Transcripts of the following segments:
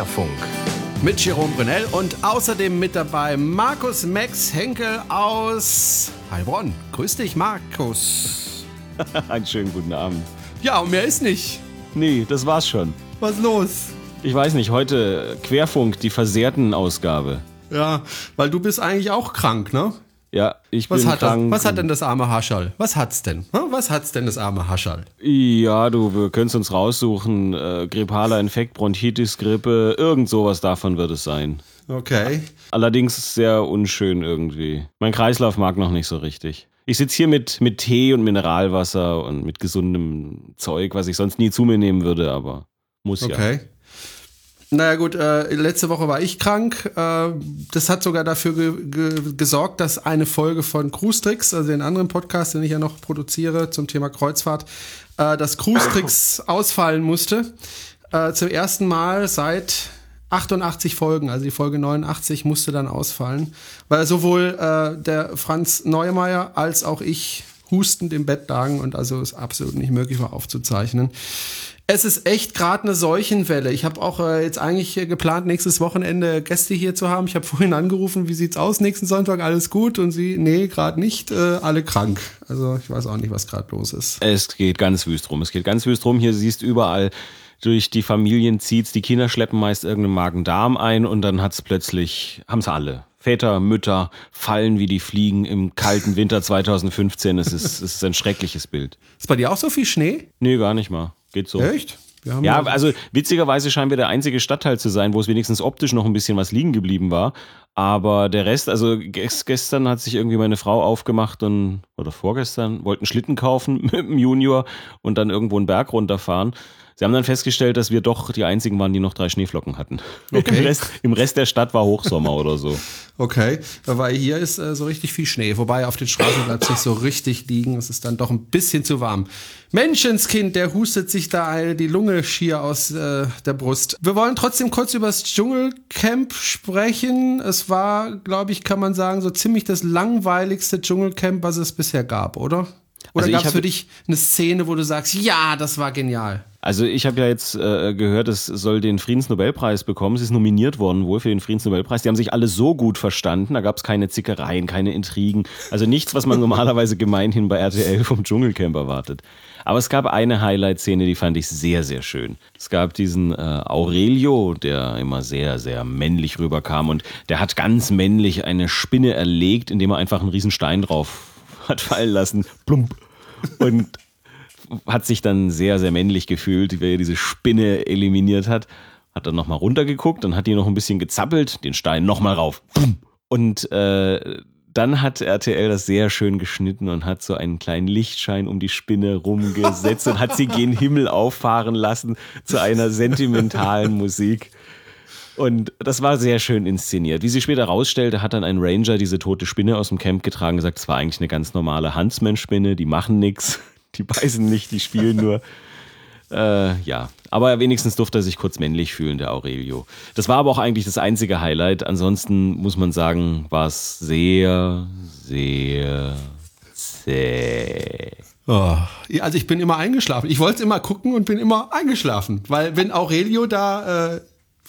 Querfunk. Mit Jerome Brunel und außerdem mit dabei Markus Max Henkel aus Heilbronn. Grüß dich, Markus. Einen schönen guten Abend. Ja, und mehr ist nicht. Nee, das war's schon. Was los? Ich weiß nicht, heute Querfunk, die versehrten Ausgabe. Ja, weil du bist eigentlich auch krank, ne? Ja, ich Was bin hat, das, krank. was hat denn das arme Haschall? Was hat's denn? Hm? Was hat's denn das arme Haschall? Ja, du, wir können es uns raussuchen. Äh, grippaler Infekt, Bronchitis, Grippe, irgend sowas davon wird es sein. Okay. Allerdings sehr unschön irgendwie. Mein Kreislauf mag noch nicht so richtig. Ich sitze hier mit, mit Tee und Mineralwasser und mit gesundem Zeug, was ich sonst nie zu mir nehmen würde, aber muss ja. Okay. Naja gut, äh, letzte Woche war ich krank. Äh, das hat sogar dafür ge ge gesorgt, dass eine Folge von Cruise Tricks, also den anderen Podcast, den ich ja noch produziere zum Thema Kreuzfahrt, äh, dass Cruise Tricks ausfallen musste. Äh, zum ersten Mal seit 88 Folgen, also die Folge 89 musste dann ausfallen, weil sowohl äh, der Franz Neumeier als auch ich hustend im Bett lagen und also es absolut nicht möglich war aufzuzeichnen. Es ist echt gerade eine Seuchenwelle. Ich habe auch äh, jetzt eigentlich geplant, nächstes Wochenende Gäste hier zu haben. Ich habe vorhin angerufen, wie sieht's aus nächsten Sonntag? Alles gut? Und sie, nee, gerade nicht, äh, alle krank. Also ich weiß auch nicht, was gerade los ist. Es geht ganz wüst rum. Es geht ganz wüst rum. Hier siehst du überall durch die Familien zieht's, die Kinder schleppen meist irgendeinen Magen-Darm ein und dann hat's plötzlich, haben's alle. Väter, Mütter fallen wie die Fliegen im kalten Winter 2015. Es ist, es ist ein schreckliches Bild. Ist bei dir auch so viel Schnee? Nee, gar nicht mal. Geht so. Echt? Ja, also witzigerweise scheinen wir der einzige Stadtteil zu sein, wo es wenigstens optisch noch ein bisschen was liegen geblieben war. Aber der Rest, also ges- gestern hat sich irgendwie meine Frau aufgemacht und, oder vorgestern, wollten Schlitten kaufen mit dem Junior und dann irgendwo einen Berg runterfahren. Sie haben dann festgestellt, dass wir doch die einzigen waren, die noch drei Schneeflocken hatten. Okay. Im, Rest, Im Rest der Stadt war Hochsommer oder so. Okay, weil hier ist äh, so richtig viel Schnee. Wobei auf den Straßen bleibt es nicht so richtig liegen. Es ist dann doch ein bisschen zu warm. Menschenskind, der hustet sich da die Lunge schier aus äh, der Brust. Wir wollen trotzdem kurz über das Dschungelcamp sprechen. Es war, glaube ich, kann man sagen, so ziemlich das langweiligste Dschungelcamp, was es bisher gab, oder? Oder Also gab es für dich eine Szene, wo du sagst, ja, das war genial? Also ich habe ja jetzt äh, gehört, es soll den Friedensnobelpreis bekommen. Es ist nominiert worden wohl für den Friedensnobelpreis. Die haben sich alle so gut verstanden. Da gab es keine Zickereien, keine Intrigen. Also nichts, was man normalerweise gemeinhin bei RTL vom Dschungelcamp erwartet. Aber es gab eine Highlight-Szene, die fand ich sehr, sehr schön. Es gab diesen äh, Aurelio, der immer sehr, sehr männlich rüberkam und der hat ganz männlich eine Spinne erlegt, indem er einfach einen riesen Stein drauf hat fallen lassen. Plump. Und hat sich dann sehr, sehr männlich gefühlt, wie er diese Spinne eliminiert hat. Hat dann nochmal runtergeguckt und hat die noch ein bisschen gezappelt, den Stein nochmal rauf. Und äh, dann hat RTL das sehr schön geschnitten und hat so einen kleinen Lichtschein um die Spinne rumgesetzt und hat sie gen Himmel auffahren lassen zu einer sentimentalen Musik. Und das war sehr schön inszeniert. Wie sie später rausstellte, hat dann ein Ranger diese tote Spinne aus dem Camp getragen und gesagt, es war eigentlich eine ganz normale Huntsman-Spinne, die machen nichts, die beißen nicht, die spielen nur. Äh, ja, aber wenigstens durfte er sich kurz männlich fühlen, der Aurelio. Das war aber auch eigentlich das einzige Highlight. Ansonsten muss man sagen, war es sehr, sehr zäh. Oh, also ich bin immer eingeschlafen. Ich wollte immer gucken und bin immer eingeschlafen. Weil wenn Aurelio da, äh,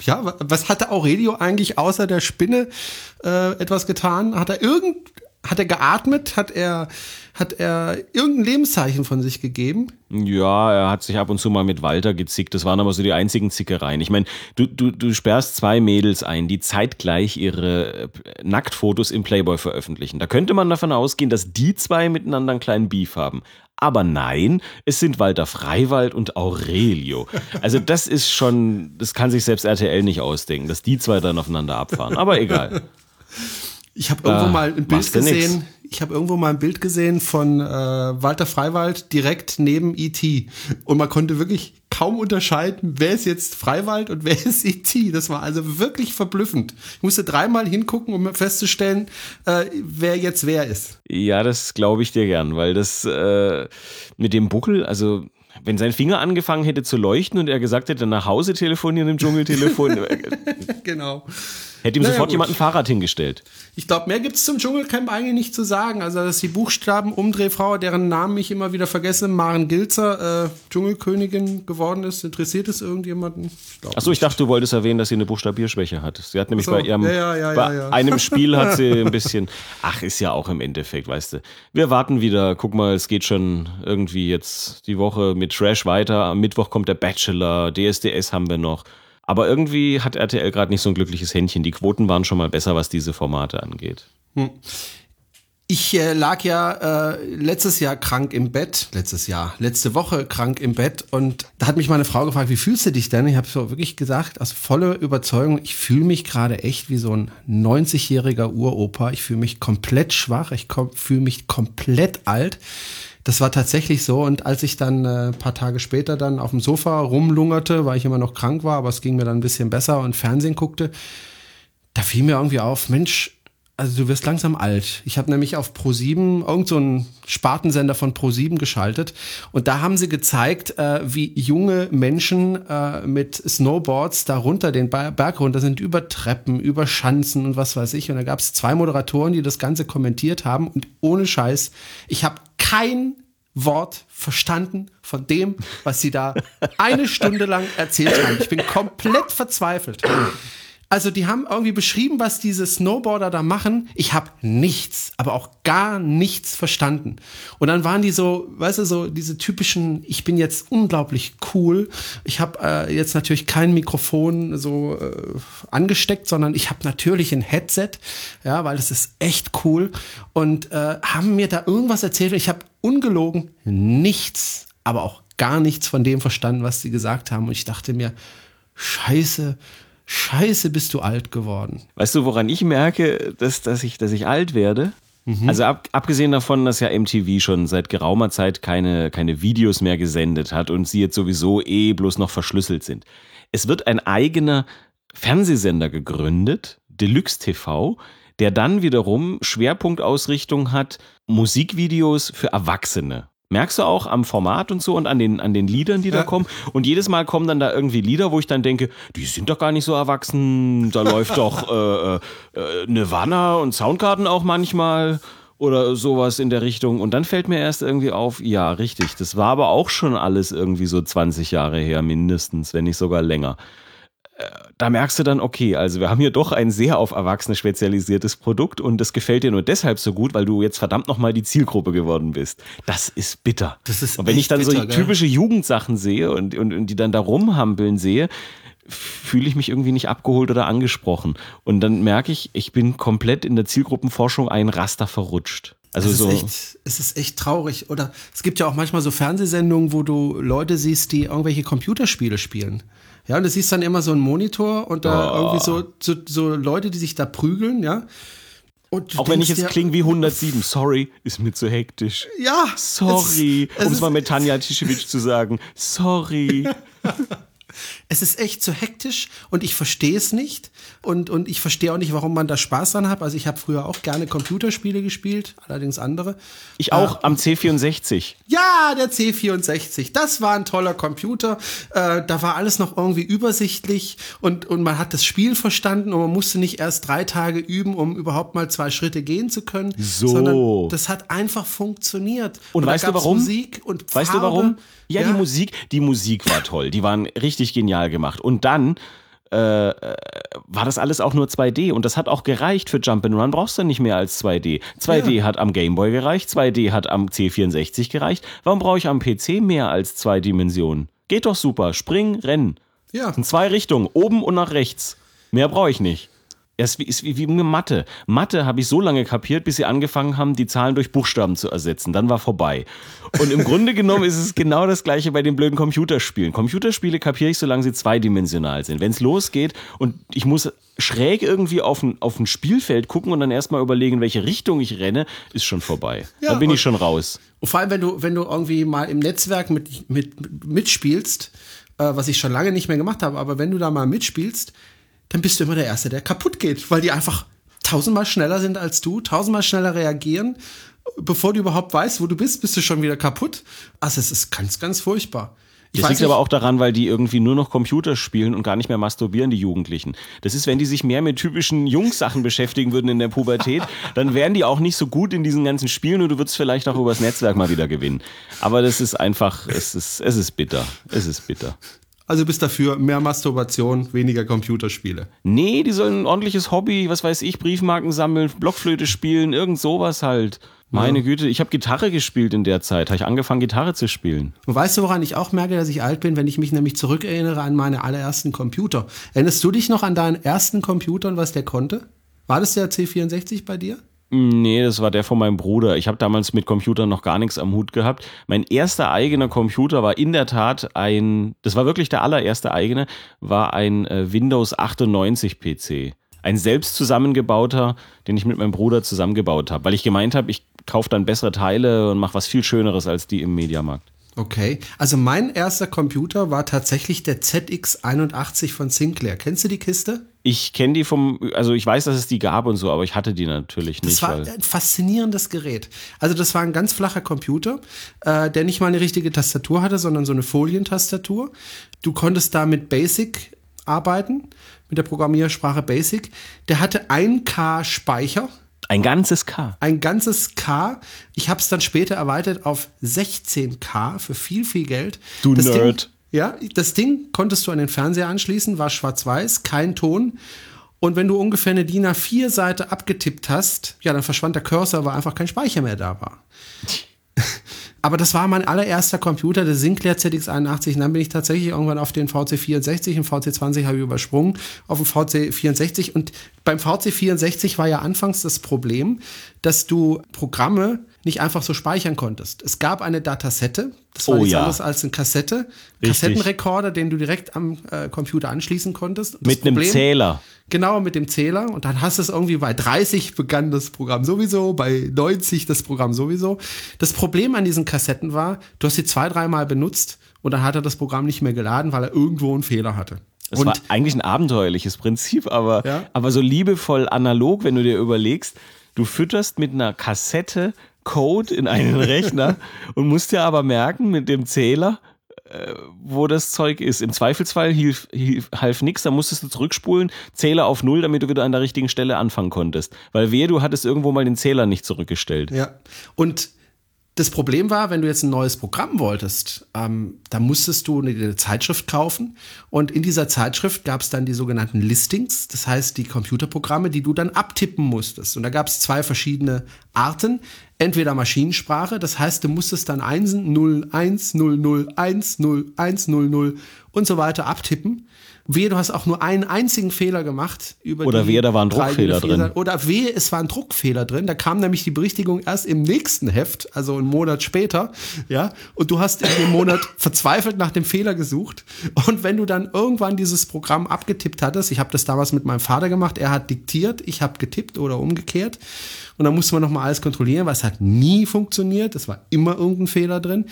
ja, wa- was hatte Aurelio eigentlich außer der Spinne äh, etwas getan? Hat er irgend, hat er geatmet? Hat er, hat er irgendein Lebenszeichen von sich gegeben? Ja, er hat sich ab und zu mal mit Walter gezickt. Das waren aber so die einzigen Zickereien. Ich meine, du, du, du sperrst zwei Mädels ein, die zeitgleich ihre äh, Nacktfotos im Playboy veröffentlichen. Da könnte man davon ausgehen, dass die zwei miteinander einen kleinen Beef haben. Aber nein, es sind Walter Freiwald und Aurelio. Also das ist schon, das kann sich selbst RTL nicht ausdenken, dass die zwei dann aufeinander abfahren. Aber egal. Ich habe irgendwo mal ein Bild nix. gesehen. Ich habe irgendwo mal ein Bild gesehen von äh, Walter Freiwald direkt neben E.T. Und man konnte wirklich kaum unterscheiden, wer ist jetzt Freiwald und wer ist E.T. Das war also wirklich verblüffend. Ich musste dreimal hingucken, um festzustellen, äh, wer jetzt wer ist. Ja, das glaube ich dir gern, weil das äh, mit dem Buckel, also wenn sein Finger angefangen hätte zu leuchten und er gesagt hätte, nach Hause telefonieren im Dschungeltelefon, äh, genau. Hätte ihm naja, sofort gut. jemand ein Fahrrad hingestellt. Ich glaube, mehr gibt es zum Dschungelcamp eigentlich nicht zu sagen. Also, dass die Buchstaben-Umdrehfrau, deren Namen ich immer wieder vergesse, Maren Gilzer, äh, Dschungelkönigin geworden ist, interessiert es irgendjemanden? Achso, ich dachte, du wolltest erwähnen, dass sie eine Buchstabierschwäche hat. Sie hat nämlich so, bei ihrem, ja, ja, ja, bei einem Spiel hat sie ein bisschen, ach, ist ja auch im Endeffekt, weißt du. Wir warten wieder, guck mal, es geht schon irgendwie jetzt die Woche mit Trash weiter. Am Mittwoch kommt der Bachelor, DSDS haben wir noch. Aber irgendwie hat RTL gerade nicht so ein glückliches Händchen. Die Quoten waren schon mal besser, was diese Formate angeht. Hm. Ich äh, lag ja äh, letztes Jahr krank im Bett, letztes Jahr, letzte Woche krank im Bett und da hat mich meine Frau gefragt, wie fühlst du dich denn? Ich habe so wirklich gesagt, aus voller Überzeugung, ich fühle mich gerade echt wie so ein 90-jähriger Uropa. Ich fühle mich komplett schwach, ich fühle mich komplett alt. Das war tatsächlich so. Und als ich dann äh, paar Tage später dann auf dem Sofa rumlungerte, weil ich immer noch krank war, aber es ging mir dann ein bisschen besser und Fernsehen guckte, da fiel mir irgendwie auf, Mensch, also du wirst langsam alt. Ich habe nämlich auf Pro7 irgend so einen Spartensender von Pro7 geschaltet und da haben sie gezeigt, äh, wie junge Menschen äh, mit Snowboards da runter den Berg runter sind über Treppen, über Schanzen und was weiß ich und da gab es zwei Moderatoren, die das ganze kommentiert haben und ohne Scheiß, ich habe kein Wort verstanden von dem, was sie da eine Stunde lang erzählt haben. Ich bin komplett verzweifelt. Also die haben irgendwie beschrieben, was diese Snowboarder da machen. Ich habe nichts, aber auch gar nichts verstanden. Und dann waren die so, weißt du, so diese typischen, ich bin jetzt unglaublich cool. Ich habe äh, jetzt natürlich kein Mikrofon so äh, angesteckt, sondern ich habe natürlich ein Headset, ja, weil das ist echt cool. Und äh, haben mir da irgendwas erzählt. Ich habe ungelogen nichts, aber auch gar nichts von dem verstanden, was sie gesagt haben. Und ich dachte mir, scheiße, Scheiße, bist du alt geworden. Weißt du, woran ich merke, dass, dass, ich, dass ich alt werde? Mhm. Also ab, abgesehen davon, dass ja MTV schon seit geraumer Zeit keine, keine Videos mehr gesendet hat und sie jetzt sowieso eh bloß noch verschlüsselt sind. Es wird ein eigener Fernsehsender gegründet, Deluxe TV, der dann wiederum Schwerpunktausrichtung hat, Musikvideos für Erwachsene. Merkst du auch am Format und so und an den, an den Liedern, die ja. da kommen. Und jedes Mal kommen dann da irgendwie Lieder, wo ich dann denke, die sind doch gar nicht so erwachsen. Da läuft doch äh, äh, Nirvana und Soundgarden auch manchmal oder sowas in der Richtung. Und dann fällt mir erst irgendwie auf, ja, richtig, das war aber auch schon alles irgendwie so 20 Jahre her, mindestens, wenn nicht sogar länger da merkst du dann, okay, also wir haben hier doch ein sehr auf Erwachsene spezialisiertes Produkt und das gefällt dir nur deshalb so gut, weil du jetzt verdammt nochmal die Zielgruppe geworden bist. Das ist bitter. Das ist und wenn ich dann bitter, so typische gell? Jugendsachen sehe und, und, und die dann da rumhampeln sehe, fühle ich mich irgendwie nicht abgeholt oder angesprochen. Und dann merke ich, ich bin komplett in der Zielgruppenforschung ein Raster verrutscht. Also es, so ist echt, es ist echt traurig. Oder es gibt ja auch manchmal so Fernsehsendungen, wo du Leute siehst, die irgendwelche Computerspiele spielen. Ja, und du siehst dann immer so einen Monitor und da oh. irgendwie so, so, so Leute, die sich da prügeln, ja. Auch wenn ich jetzt klinge wie 107, sorry, ist mir zu hektisch. Ja. Sorry, um es mal mit Tanja Tischewitsch zu sagen. Sorry. Es ist echt zu hektisch und ich verstehe es nicht. Und, und ich verstehe auch nicht, warum man da Spaß dran hat. Also ich habe früher auch gerne Computerspiele gespielt, allerdings andere. Ich auch äh, am C64. Ja, der C64. Das war ein toller Computer. Äh, da war alles noch irgendwie übersichtlich und, und man hat das Spiel verstanden und man musste nicht erst drei Tage üben, um überhaupt mal zwei Schritte gehen zu können. So. Sondern das hat einfach funktioniert. Und, und weißt du warum? Musik und Farbe. Weißt du warum? Ja, ja, die Musik, die Musik war toll. Die waren richtig genial gemacht. Und dann äh, äh war das alles auch nur 2D und das hat auch gereicht für Jump'n'Run brauchst du nicht mehr als 2D. 2D ja. hat am Gameboy gereicht, 2D hat am C64 gereicht. Warum brauche ich am PC mehr als zwei Dimensionen? Geht doch super. Springen, rennen. Ja. In zwei Richtungen, oben und nach rechts. Mehr brauche ich nicht. Es ist wie, wie Mathe. Mathe habe ich so lange kapiert, bis sie angefangen haben, die Zahlen durch Buchstaben zu ersetzen. Dann war vorbei. Und im Grunde genommen ist es genau das gleiche bei den blöden Computerspielen. Computerspiele kapiere ich, solange sie zweidimensional sind. Wenn es losgeht und ich muss schräg irgendwie auf ein, auf ein Spielfeld gucken und dann erstmal überlegen, in welche Richtung ich renne, ist schon vorbei. Ja, dann bin ich schon raus. Und vor allem, wenn du, wenn du irgendwie mal im Netzwerk mit, mit, mitspielst, äh, was ich schon lange nicht mehr gemacht habe, aber wenn du da mal mitspielst, dann bist du immer der Erste, der kaputt geht, weil die einfach tausendmal schneller sind als du, tausendmal schneller reagieren. Bevor du überhaupt weißt, wo du bist, bist du schon wieder kaputt. Also es ist ganz, ganz furchtbar. das liegt aber auch daran, weil die irgendwie nur noch Computer spielen und gar nicht mehr masturbieren, die Jugendlichen. Das ist, wenn die sich mehr mit typischen Jungsachen beschäftigen würden in der Pubertät, dann wären die auch nicht so gut in diesen ganzen Spielen und du würdest vielleicht auch übers Netzwerk mal wieder gewinnen. Aber das ist einfach, es ist, es ist bitter. Es ist bitter. Also bist dafür mehr Masturbation, weniger Computerspiele. Nee, die sollen ein ordentliches Hobby, was weiß ich, Briefmarken sammeln, Blockflöte spielen, irgend sowas halt. Meine ja. Güte, ich habe Gitarre gespielt in der Zeit. Habe ich angefangen, Gitarre zu spielen. Und weißt du, woran ich auch merke, dass ich alt bin, wenn ich mich nämlich zurückerinnere an meine allerersten Computer? Erinnerst du dich noch an deinen ersten Computer und was der konnte? War das der C64 bei dir? Nee, das war der von meinem Bruder. Ich habe damals mit Computern noch gar nichts am Hut gehabt. Mein erster eigener Computer war in der Tat ein, das war wirklich der allererste eigene, war ein äh, Windows 98 PC. Ein selbst zusammengebauter, den ich mit meinem Bruder zusammengebaut habe, weil ich gemeint habe, ich kaufe dann bessere Teile und mache was viel Schöneres als die im Mediamarkt. Okay, also mein erster Computer war tatsächlich der ZX81 von Sinclair. Kennst du die Kiste? Ich kenne die vom, also ich weiß, dass es die gab und so, aber ich hatte die natürlich nicht. Das war ein faszinierendes Gerät. Also das war ein ganz flacher Computer, äh, der nicht mal eine richtige Tastatur hatte, sondern so eine Folientastatur. Du konntest da mit Basic arbeiten, mit der Programmiersprache Basic. Der hatte 1K Speicher ein ganzes K. Ein ganzes K. Ich habe es dann später erweitert auf 16K für viel, viel Geld. Du das Nerd. Ding, ja, das Ding konntest du an den Fernseher anschließen, war schwarz-weiß, kein Ton. Und wenn du ungefähr eine DIN A4-Seite abgetippt hast, ja, dann verschwand der Cursor, weil einfach kein Speicher mehr da war. Aber das war mein allererster Computer, der Sinclair ZX81. Und dann bin ich tatsächlich irgendwann auf den VC64 und VC20 habe ich übersprungen auf den VC64. Und beim VC64 war ja anfangs das Problem, dass du Programme nicht einfach so speichern konntest. Es gab eine Datasette, das war oh, nichts ja. anderes als eine Kassette, Richtig. Kassettenrekorder, den du direkt am äh, Computer anschließen konntest. Und mit einem Zähler. Genau, mit dem Zähler. Und dann hast du es irgendwie bei 30 begann das Programm sowieso, bei 90 das Programm sowieso. Das Problem an diesen Kassetten war, du hast sie zwei, dreimal benutzt und dann hat er das Programm nicht mehr geladen, weil er irgendwo einen Fehler hatte. Das und war eigentlich ein abenteuerliches Prinzip, aber, ja? aber so liebevoll analog, wenn du dir überlegst, du fütterst mit einer Kassette Code in einen Rechner und musst dir aber merken mit dem Zähler, äh, wo das Zeug ist. Im Zweifelsfall hilf, hilf, half nichts, da musstest du zurückspulen, Zähler auf Null, damit du wieder an der richtigen Stelle anfangen konntest. Weil wehe, du hattest irgendwo mal den Zähler nicht zurückgestellt. Ja. Und das Problem war, wenn du jetzt ein neues Programm wolltest, ähm, da musstest du eine, eine, Zeitschrift kaufen und in dieser Zeitschrift gab es dann die sogenannten Listings, das heißt die Computerprogramme, die du dann abtippen musstest. Und da gab es zwei verschiedene Arten. Entweder Maschinensprache, das heißt, du musstest dann 1, 0, 1, 0, 0, 1, 0, 1, 0, 0 und so weiter abtippen. Wehe, du hast auch nur einen einzigen Fehler gemacht. Über Oder wehe, da war ein Druckfehler drin. Oder wehe, es war ein Druckfehler drin. Da kam nämlich die Berichtigung erst im nächsten Heft, also einen Monat später. Ja, und du hast in dem Monat verzweifelt nach dem Fehler gesucht. Und wenn du dann irgendwann dieses Programm abgetippt hattest, ich habe das damals mit meinem Vater gemacht, er hat diktiert, ich habe getippt oder umgekehrt. Und dann musste man nochmal alles kontrollieren, weil es hat nie funktioniert. Es war immer irgendein Fehler drin.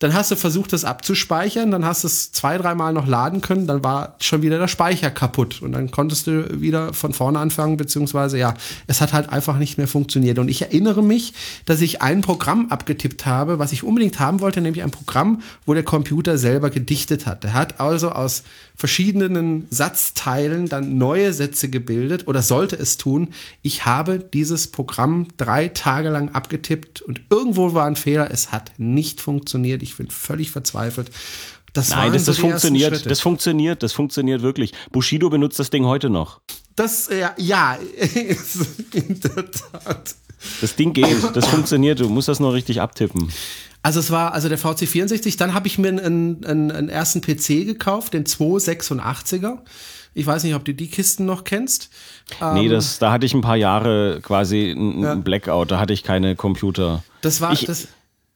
Dann hast du versucht, das abzuspeichern, dann hast du es zwei, dreimal noch laden können, dann war schon wieder der Speicher kaputt und dann konntest du wieder von vorne anfangen, beziehungsweise ja, es hat halt einfach nicht mehr funktioniert. Und ich erinnere mich, dass ich ein Programm abgetippt habe, was ich unbedingt haben wollte, nämlich ein Programm, wo der Computer selber gedichtet hat. Der hat also aus verschiedenen Satzteilen dann neue Sätze gebildet oder sollte es tun. Ich habe dieses Programm drei Tage lang abgetippt und irgendwo war ein Fehler. Es hat nicht funktioniert. Ich bin völlig verzweifelt. Das Nein, das, das funktioniert. Das funktioniert. Das funktioniert wirklich. Bushido benutzt das Ding heute noch. Das, ja, ja in der Tat. Das Ding geht, das funktioniert, du musst das nur richtig abtippen. Also es war also der VC64, dann habe ich mir einen, einen, einen ersten PC gekauft, den 286er. Ich weiß nicht, ob du die Kisten noch kennst. Nee, ähm, das, da hatte ich ein paar Jahre quasi ein, ja. Blackout, da hatte ich keine Computer. Das war ich, das.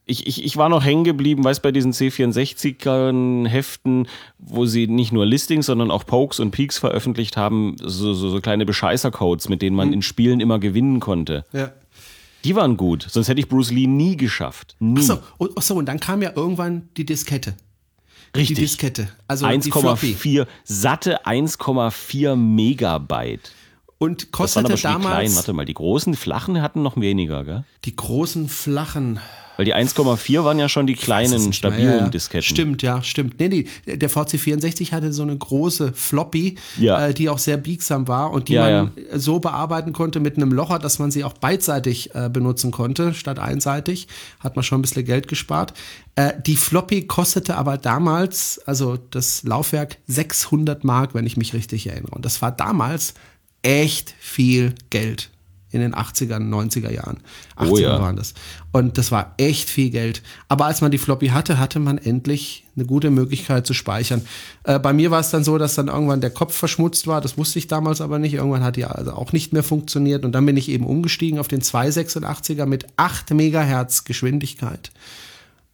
Ich, ich, ich war noch hängen geblieben, weißt bei diesen C64ern Heften, wo sie nicht nur Listings, sondern auch Pokes und Peaks veröffentlicht haben, so, so, so kleine Bescheißer-Codes, mit denen man hm. in Spielen immer gewinnen konnte. Ja. Die waren gut, sonst hätte ich Bruce Lee nie geschafft. Nie. Achso, ach so, und dann kam ja irgendwann die Diskette. Richtig. Die Diskette. Also 1,4, satte 1,4 Megabyte. Und kostete das waren aber damals. Klein. Warte mal, die großen flachen hatten noch weniger, gell? Die großen flachen. Weil die 1,4 waren ja schon die kleinen, stabilen ja, ja. Disketten. Stimmt, ja, stimmt. Nee, nee, der VC64 hatte so eine große Floppy, Ja. äh, die auch sehr biegsam war und die Ja, man so bearbeiten konnte mit einem Locher, dass man sie auch beidseitig äh, benutzen konnte, statt einseitig. Hat man schon ein bisschen Geld gespart. Äh, die Floppy kostete aber damals, also das Laufwerk, 600 Mark, wenn ich mich richtig erinnere. Und das war damals echt viel Geld in den 80er, 90er Jahren. 80er Oh ja. waren das. Und das war echt viel Geld. Aber als man die Floppy hatte, hatte man endlich eine gute Möglichkeit zu speichern. Äh, bei mir war es dann so, dass dann irgendwann der Kopf verschmutzt war. Das wusste ich damals aber nicht. Irgendwann hat die also auch nicht mehr funktioniert. Und dann bin ich eben umgestiegen auf den 286er mit 8 Megahertz Geschwindigkeit.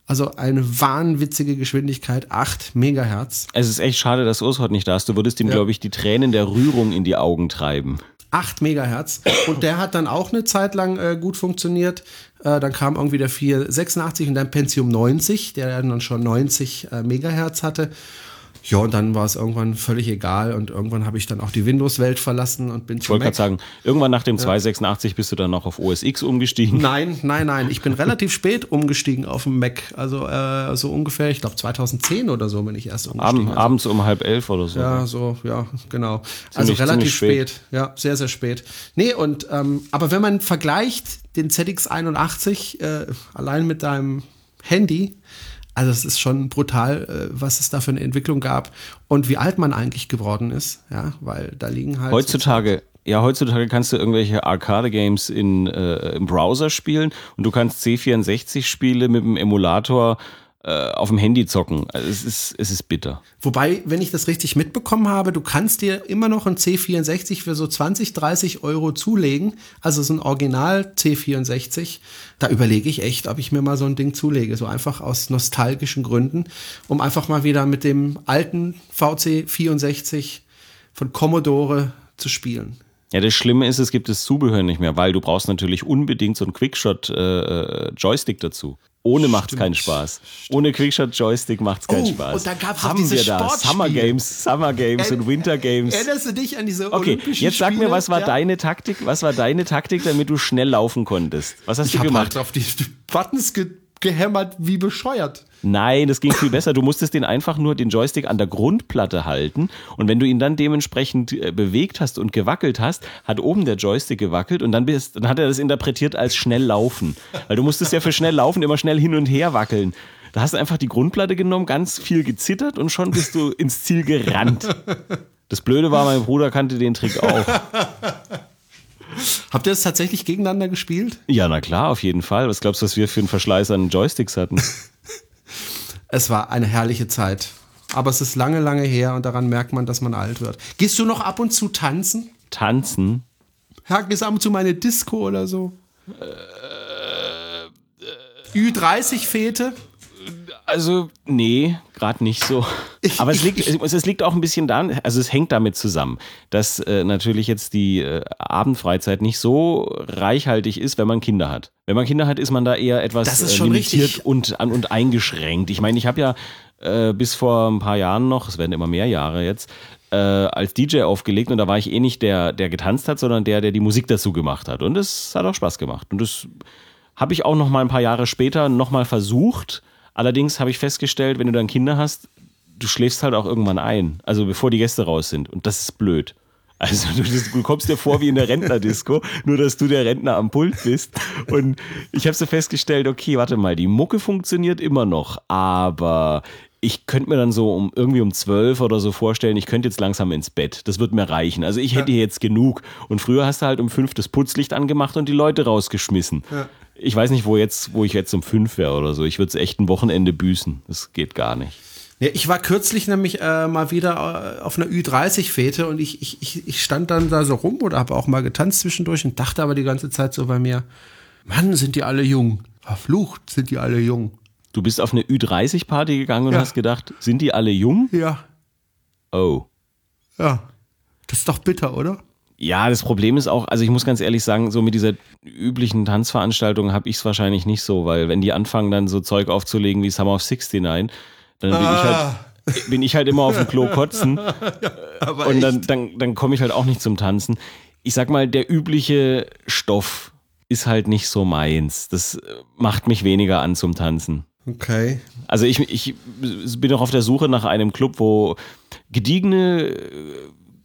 Also eine wahnwitzige Geschwindigkeit, 8 Megahertz. Es ist echt schade, dass Urs heute nicht da ist. Du würdest ihm, Ja. glaube ich, die Tränen der Rührung in die Augen treiben. 8 Megahertz. Und der hat dann auch eine Zeit lang äh, gut funktioniert. Äh, dann kam irgendwie der 486 und dann Pentium 90, der dann schon 90 äh, Megahertz hatte. Ja, und dann war es irgendwann völlig egal und irgendwann habe ich dann auch die Windows-Welt verlassen und bin Ich zu wollte gerade sagen, irgendwann nach dem 286 bist du dann noch auf OS X umgestiegen. Nein, nein, nein. Ich bin relativ spät umgestiegen auf dem Mac. Also äh, so ungefähr, ich glaube 2010 oder so bin ich erst umgestiegen. Abend, abends um halb elf oder so. Ja, so, ja, genau. also Ziemlich- relativ ziemlich spät. spät. Ja, sehr, sehr spät. Nee, und ähm, aber wenn man vergleicht den ZX81 äh, allein mit deinem Handy, also es ist schon brutal, äh, was es da für eine Entwicklung gab und wie alt man eigentlich geworden ist, ja, weil da liegen halt. Heutzutage, ja, heutzutage kannst du irgendwelche Arcade-Games äh, im Browser spielen und du kannst C64-Spiele mit dem Emulator auf dem Handy zocken. Also es ist, es ist bitter. Wobei, wenn ich das richtig mitbekommen habe, du kannst dir immer noch ein C64 für so 20, 30 Euro zulegen. Also so ein Original C64. Da überlege ich echt, ob ich mir mal so ein Ding zulege. So einfach aus nostalgischen Gründen, um einfach mal wieder mit dem alten VC64 von Commodore zu spielen. Ja, das Schlimme ist, es gibt das Zubehör nicht mehr, weil du brauchst natürlich unbedingt so einen Quickshot-Joystick dazu. Ohne macht's Stimmt. keinen Spaß. Ohne Quickshot-Joystick macht's keinen Oh, Spaß. und da gab's Haben diese wir da Sportspiele. Summer Games, Summer Games und Winter Games. Erinnerst du dich an diese Okay, jetzt sag mir, Spiele? was war Ja. deine Taktik? Was war deine Taktik, damit du schnell laufen konntest? Was hast Ich du habe gemacht? halt auf die Buttons ge gehämmert wie bescheuert. Nein, das ging viel besser. Du musstest den einfach nur den Joystick an der Grundplatte halten und wenn du ihn dann dementsprechend äh, bewegt hast und gewackelt hast, hat oben der Joystick gewackelt und dann, bist, dann hat er das interpretiert als schnell laufen. Weil du musstest ja für schnell laufen immer schnell hin und her wackeln. Da hast du einfach die Grundplatte genommen, ganz viel gezittert und schon bist du ins Ziel gerannt. Das Blöde war, mein Bruder kannte den Trick auch. Habt ihr das tatsächlich gegeneinander gespielt? Ja, na klar, auf jeden Fall. Was glaubst du, was wir für einen Verschleiß an Joysticks hatten? Es war eine herrliche Zeit. Aber es ist lange, lange her und daran merkt man, dass man alt wird. Gehst du noch ab und zu tanzen? Tanzen? Ja, gehst ab und zu meine Disco oder so? Ü30-Fete? Also, nee, gerade nicht so. Aber es liegt, es, liegt auch ein bisschen daran, also es hängt damit zusammen, dass äh, natürlich jetzt die äh, Abendfreizeit nicht so reichhaltig ist, wenn man Kinder hat. Wenn man Kinder hat, ist man da eher etwas Das ist äh, limitiert richtig. und, an, und eingeschränkt. Ich meine, ich habe ja äh, bis vor ein paar Jahren noch, es werden immer mehr Jahre jetzt, äh, als DJ aufgelegt und da war ich eh nicht der, der getanzt hat, sondern der, der die Musik dazu gemacht hat. Und es hat auch Spaß gemacht. Und das habe ich auch noch mal ein paar Jahre später noch mal versucht. Allerdings habe ich festgestellt, wenn du dann Kinder hast, du schläfst halt auch irgendwann ein. Also bevor die Gäste raus sind. Und das ist blöd. Also du, du kommst dir vor wie in der Rentnerdisco, nur dass du der Rentner am Pult bist. Und ich habe so festgestellt, okay, warte mal, die Mucke funktioniert immer noch, aber ich könnte mir dann so um irgendwie um zwölf oder so vorstellen, ich könnte jetzt langsam ins Bett. Das wird mir reichen. Also ich hätte jetzt genug. Und früher hast du halt um fünf das Putzlicht angemacht und die Leute rausgeschmissen. Ich weiß nicht, wo jetzt, wo ich jetzt um fünf wäre oder so. Ich würde es echt ein Wochenende büßen. Das geht gar nicht. Ja, ich war kürzlich nämlich äh, mal wieder äh, auf einer Ü30-Fete und ich, ich, ich, ich stand dann da so rum oder habe auch mal getanzt zwischendurch und dachte aber die ganze Zeit so bei mir, Mann, sind die alle jung. Verflucht sind die alle jung. Du bist auf eine Ü30-Party gegangen und Ja. hast gedacht, sind die alle jung? Ja, Oh. ja. Das ist doch bitter, oder? Ja, das Problem ist auch, also ich muss ganz ehrlich sagen, so mit dieser üblichen Tanzveranstaltung habe ich es wahrscheinlich nicht so, weil wenn die anfangen dann so Zeug aufzulegen wie Summer of 69, dann bin, ich, halt, bin ich halt immer auf dem Klo kotzen Aber und dann, dann, dann komme ich halt auch nicht zum Tanzen. Ich sag mal, der übliche Stoff, ist halt nicht so meins. Das äh, macht mich weniger an zum Tanzen. Okay. Also ich, ich bin auch auf der Suche nach einem Club, wo gediegene,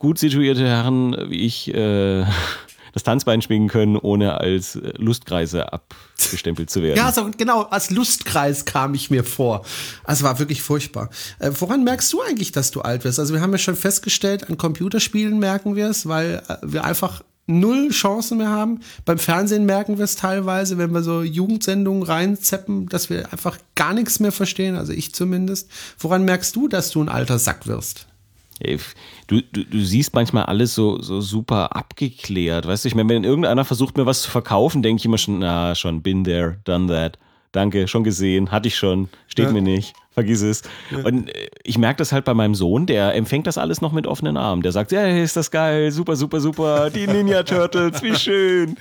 gut situierte Herren wie ich äh, das Tanzbein schwingen können, ohne als Lustkreise abgestempelt zu werden. Ja, so, genau, als Lustkreis kam ich mir vor. Also war wirklich furchtbar. Äh, woran merkst du eigentlich, dass du alt wirst? Also wir haben ja schon festgestellt, an Computerspielen merken wir es, weil äh, wir einfach null Chancen mehr haben. Beim Fernsehen merken wir es teilweise, wenn wir so Jugendsendungen reinzeppen, dass wir einfach gar nichts mehr verstehen, also ich zumindest. Woran merkst du, dass du ein alter Sack wirst? Du, du, du siehst manchmal alles so, so super abgeklärt, weißt du? Ich meine, wenn irgendeiner versucht, mir was zu verkaufen, denke ich immer schon, na, schon, been there, done that. Danke, schon gesehen, hatte ich schon, steht ja. mir nicht, vergiss es. Ja. Und äh, ich merke das halt bei meinem Sohn, der empfängt das alles noch mit offenen Armen. Der sagt, ja, ist das geil, super, super, super, die Ninja Turtles, wie schön.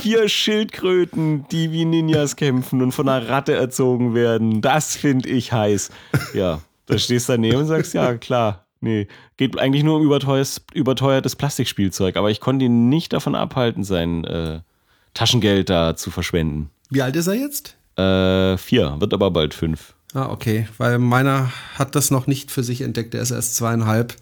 Vier Schildkröten, die wie Ninjas kämpfen und von einer Ratte erzogen werden, das finde ich heiß. Ja, da stehst du daneben und sagst, ja, klar, Nee, geht eigentlich nur um überteuertes, überteuertes Plastikspielzeug, aber ich konnte ihn nicht davon abhalten, sein äh, Taschengeld da zu verschwenden. Wie alt ist er jetzt? Äh, vier, wird aber bald fünf. Ah, okay, weil meiner hat das noch nicht für sich entdeckt, er ist erst zweieinhalb.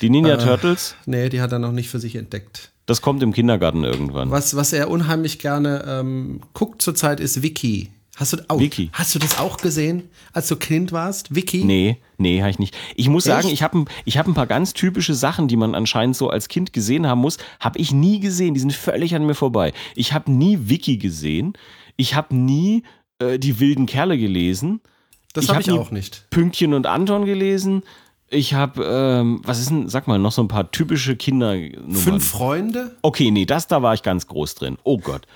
Die Ninja äh, Turtles? Nee, die hat er noch nicht für sich entdeckt. Das kommt im Kindergarten irgendwann. Was, was er unheimlich gerne ähm, guckt zurzeit ist Wiki. Hast du, oh, Wiki. hast du das auch gesehen, als du Kind warst? Wiki? Nee, nee, habe ich nicht. Ich muss Echt? sagen, ich habe ich hab ein paar ganz typische Sachen, die man anscheinend so als Kind gesehen haben muss, habe ich nie gesehen. Die sind völlig an mir vorbei. Ich habe nie Wiki gesehen. Ich habe nie äh, die wilden Kerle gelesen. Das habe ich, hab ich auch nicht. Pünktchen und Anton gelesen. Ich habe, ähm, was ist denn, sag mal, noch so ein paar typische Kinder. Fünf Freunde? Okay, nee, das, da war ich ganz groß drin. Oh Gott.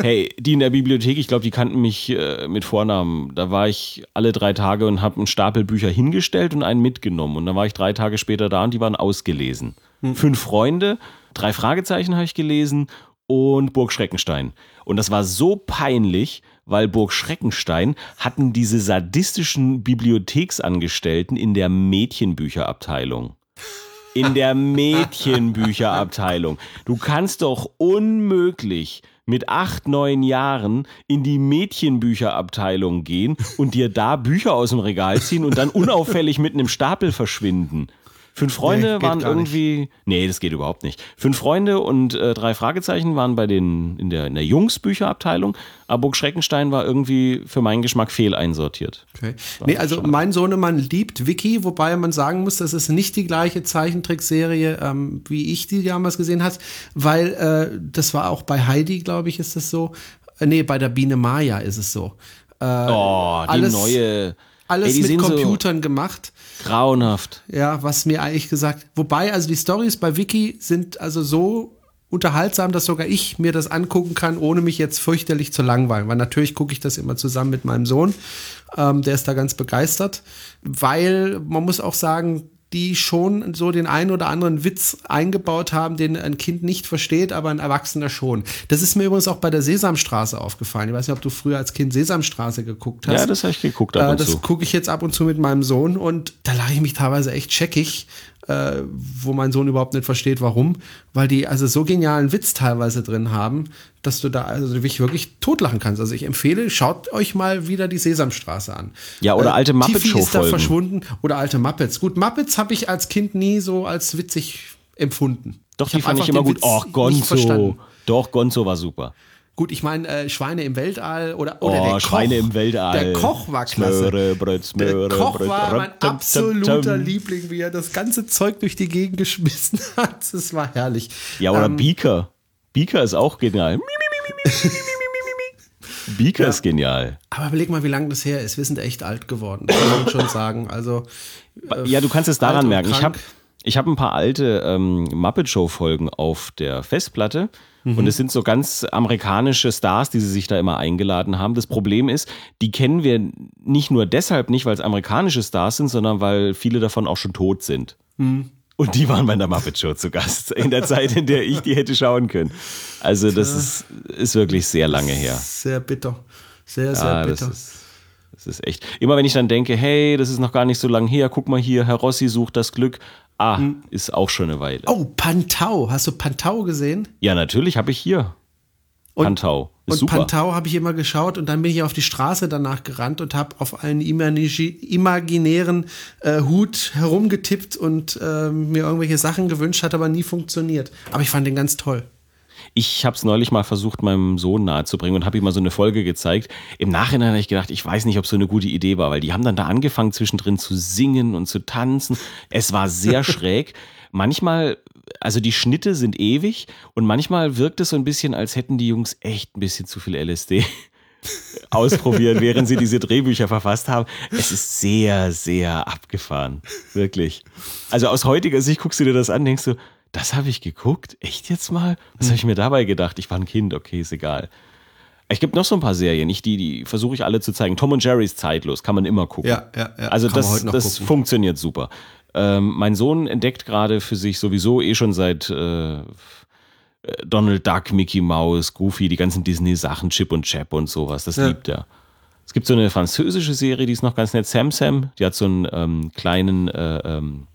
Hey, die in der Bibliothek, ich glaube, die kannten mich äh, mit Vornamen. Da war ich alle drei Tage und habe einen Stapel Bücher hingestellt und einen mitgenommen. Und dann war ich drei Tage später da und die waren ausgelesen. Hm. Fünf Freunde, drei Fragezeichen habe ich gelesen und Burg Schreckenstein. Und das war so peinlich, weil Burg Schreckenstein hatten diese sadistischen Bibliotheksangestellten in der Mädchenbücherabteilung. In der Mädchenbücherabteilung. Du kannst doch unmöglich mit acht, neun Jahren in die Mädchenbücherabteilung gehen und dir da Bücher aus dem Regal ziehen und dann unauffällig mitten im Stapel verschwinden. Fünf Freunde nee, waren irgendwie. Nicht. Nee, das geht überhaupt nicht. Fünf Freunde und äh, drei Fragezeichen waren bei den in der, in der Jungsbücherabteilung. Aber Burg Schreckenstein war irgendwie für meinen Geschmack fehl einsortiert. Okay. Nee, also schade. mein Sohnemann liebt Wiki, wobei man sagen muss, das ist nicht die gleiche Zeichentrickserie, ähm, wie ich die damals gesehen hat, weil äh, das war auch bei Heidi, glaube ich, ist das so. Äh, nee, bei der Biene Maya ist es so. Äh, oh, die alles, neue. Alles Ey, mit Computern so gemacht. Grauenhaft. Ja, was mir eigentlich gesagt. Wobei, also die Stories bei Wiki sind also so unterhaltsam, dass sogar ich mir das angucken kann, ohne mich jetzt fürchterlich zu langweilen. Weil natürlich gucke ich das immer zusammen mit meinem Sohn. Ähm, der ist da ganz begeistert. Weil man muss auch sagen, die schon so den einen oder anderen Witz eingebaut haben, den ein Kind nicht versteht, aber ein Erwachsener schon. Das ist mir übrigens auch bei der Sesamstraße aufgefallen. Ich weiß nicht, ob du früher als Kind Sesamstraße geguckt hast. Ja, das habe ich geguckt ab äh, Das gucke ich jetzt ab und zu mit meinem Sohn und da lache ich mich teilweise echt checkig, äh, wo mein Sohn überhaupt nicht versteht, warum, weil die also so genialen Witz teilweise drin haben, dass du da also dich wirklich totlachen kannst. Also ich empfehle, schaut euch mal wieder die Sesamstraße an. Ja, oder äh, alte Muppet Show ist da verschwunden oder alte Muppets. Gut, Muppets habe ich als Kind nie so als witzig empfunden. Doch, ich die fand ich immer gut. Oh, Gonzo. Doch, Gonzo war super. Gut, ich meine, äh, Schweine im Weltall oder, oder oh, der Koch. Schweine im Weltall. Der Koch war klasse. Smöre, Bröt, Smöre, der Koch Bröt, war mein absoluter Liebling, wie er das ganze Zeug durch die Gegend geschmissen hat. Das war herrlich. Ja, oder ähm, Beaker. Beaker ist auch genial. Beaker ja. ist genial. Aber überleg mal, wie lange das her ist. Wir sind echt alt geworden, kann man schon sagen. Also, äh, ja, du kannst es daran merken. Ich habe ich hab ein paar alte ähm, Muppet Show-Folgen auf der Festplatte. Mhm. Und es sind so ganz amerikanische Stars, die sie sich da immer eingeladen haben. Das Problem ist, die kennen wir nicht nur deshalb nicht, weil es amerikanische Stars sind, sondern weil viele davon auch schon tot sind. Mhm. Und die waren bei der Muppet Show zu Gast, in der Zeit, in der ich die hätte schauen können. Also das ist, ist wirklich sehr lange her. Sehr bitter. Sehr, sehr ja, bitter. Das ist, ist echt. Immer wenn ich dann denke, hey, das ist noch gar nicht so lange her, guck mal hier, Herr Rossi sucht das Glück. Ah, hm. ist auch schon eine Weile. Oh, Pantau. Hast du Pantau gesehen? Ja, natürlich, habe ich hier. Und, Pantau. Ist und super. Pantau habe ich immer geschaut und dann bin ich auf die Straße danach gerannt und habe auf einen imagi- imaginären äh, Hut herumgetippt und äh, mir irgendwelche Sachen gewünscht, hat aber nie funktioniert. Aber ich fand den ganz toll. Ich habe es neulich mal versucht, meinem Sohn nahezubringen und habe ihm mal so eine Folge gezeigt. Im Nachhinein habe ich gedacht, ich weiß nicht, ob so eine gute Idee war, weil die haben dann da angefangen, zwischendrin zu singen und zu tanzen. Es war sehr schräg. Manchmal, also die Schnitte sind ewig und manchmal wirkt es so ein bisschen, als hätten die Jungs echt ein bisschen zu viel LSD ausprobiert, während sie diese Drehbücher verfasst haben. Es ist sehr, sehr abgefahren. Wirklich. Also aus heutiger Sicht guckst du dir das an, denkst du, das habe ich geguckt? Echt jetzt mal? Was habe ich mir dabei gedacht? Ich war ein Kind, okay, ist egal. Es gibt noch so ein paar Serien, nicht die, die versuche ich alle zu zeigen. Tom und Jerry ist zeitlos, kann man immer gucken. Ja, ja, ja. Also das, das gucken. funktioniert super. Ähm, mein Sohn entdeckt gerade für sich sowieso eh schon seit äh, Donald Duck, Mickey Mouse, Goofy, die ganzen Disney-Sachen, Chip und Chap und sowas. Das Ja. liebt er. Es gibt so eine französische Serie, die ist noch ganz nett. Sam Sam, die hat so einen ähm, kleinen äh, ähm,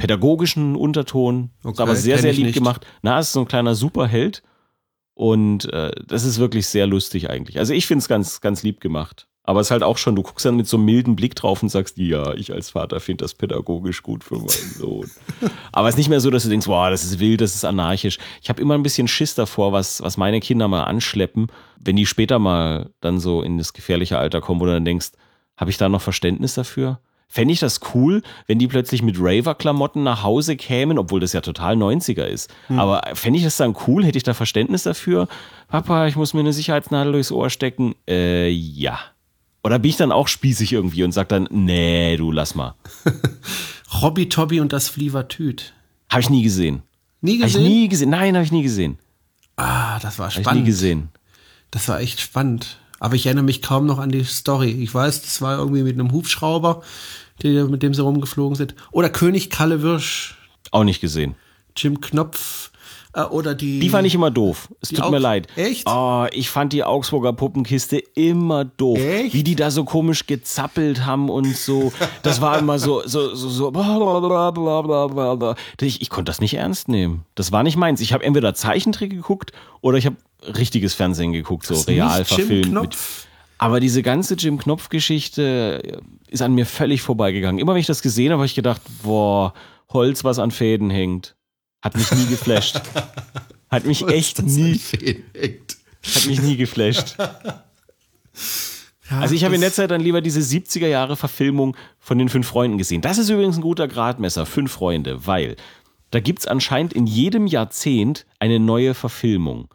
pädagogischen Unterton. ist Okay, aber sehr, sehr lieb nicht. gemacht. Na, ist so ein kleiner Superheld. Und äh, das ist wirklich sehr lustig eigentlich. Also ich finde es ganz, ganz lieb gemacht. Aber es ist halt auch schon, du guckst dann mit so einem milden Blick drauf und sagst, ja, ich als Vater finde das pädagogisch gut für meinen Sohn. Aber es ist nicht mehr so, dass du denkst, boah, das ist wild, das ist anarchisch. Ich habe immer ein bisschen Schiss davor, was, was meine Kinder mal anschleppen, wenn die später mal dann so in das gefährliche Alter kommen, wo du dann denkst, habe ich da noch Verständnis dafür? Fände ich das cool, wenn die plötzlich mit Raver-Klamotten nach Hause kämen, obwohl das ja total 90er ist. Aber fände ich das dann cool? Hätte ich da Verständnis dafür? Papa, ich muss mir eine Sicherheitsnadel durchs Ohr stecken. Äh, ja. Oder bin ich dann auch spießig irgendwie und sag dann, nee, du lass mal. Hobby Tobby und das Flievertüt. Habe ich nie gesehen. Nie Habe ich gesehen? nie gesehen. Nein, habe ich nie gesehen. Ah, das war Habe ich nie spannend. gesehen. Das war echt spannend. Aber ich erinnere mich kaum noch an die Story. Ich weiß, das war irgendwie mit einem Hubschrauber, die, mit dem sie rumgeflogen sind. Oder König Kalle Wirsch, Auch nicht gesehen. Jim Knopf äh, oder die. Die fand ich immer doof. Es tut Augs- mir leid. Echt? Oh, ich fand die Augsburger Puppenkiste immer doof. Echt? Wie die da so komisch gezappelt haben und so. Das war immer so, so, so, so. blablabla. Ich, ich konnte das nicht ernst nehmen. Das war nicht meins. Ich habe entweder Zeichentrick geguckt oder ich habe richtiges Fernsehen geguckt, so real verfilmt. Mit, aber diese ganze Jim Knopf-Geschichte ist an mir völlig vorbeigegangen. Immer wenn ich das gesehen habe, habe ich gedacht, boah, Holz, was an Fäden hängt. Hat mich nie geflasht. Hat mich echt Das nie, hat mich nie geflasht. Also ich habe in der Zeit dann lieber diese 70er Jahre Verfilmung von den fünf Freunden gesehen. Das ist übrigens ein guter Gradmesser, fünf Freunde, weil da gibt es anscheinend in jedem Jahrzehnt eine neue Verfilmung.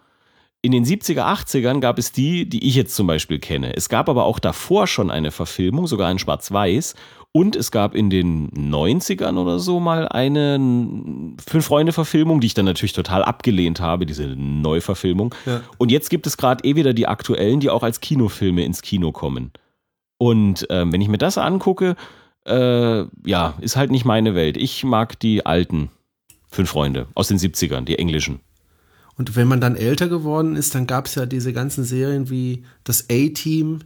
In den 70er, 80ern gab es die, die ich jetzt zum Beispiel kenne. Es gab aber auch davor schon eine Verfilmung, sogar in Schwarz-Weiß. Und es gab in den 90ern oder so mal eine Fünf-Freunde-Verfilmung, die ich dann natürlich total abgelehnt habe, diese Neuverfilmung. Ja. Und jetzt gibt es gerade eh wieder die aktuellen, die auch als Kinofilme ins Kino kommen. Und ähm, wenn ich mir das angucke, äh, ja, ist halt nicht meine Welt. Ich mag die alten Fünf Freunde aus den 70ern, die englischen. Und wenn man dann älter geworden ist, dann gab es ja diese ganzen Serien wie das A-Team.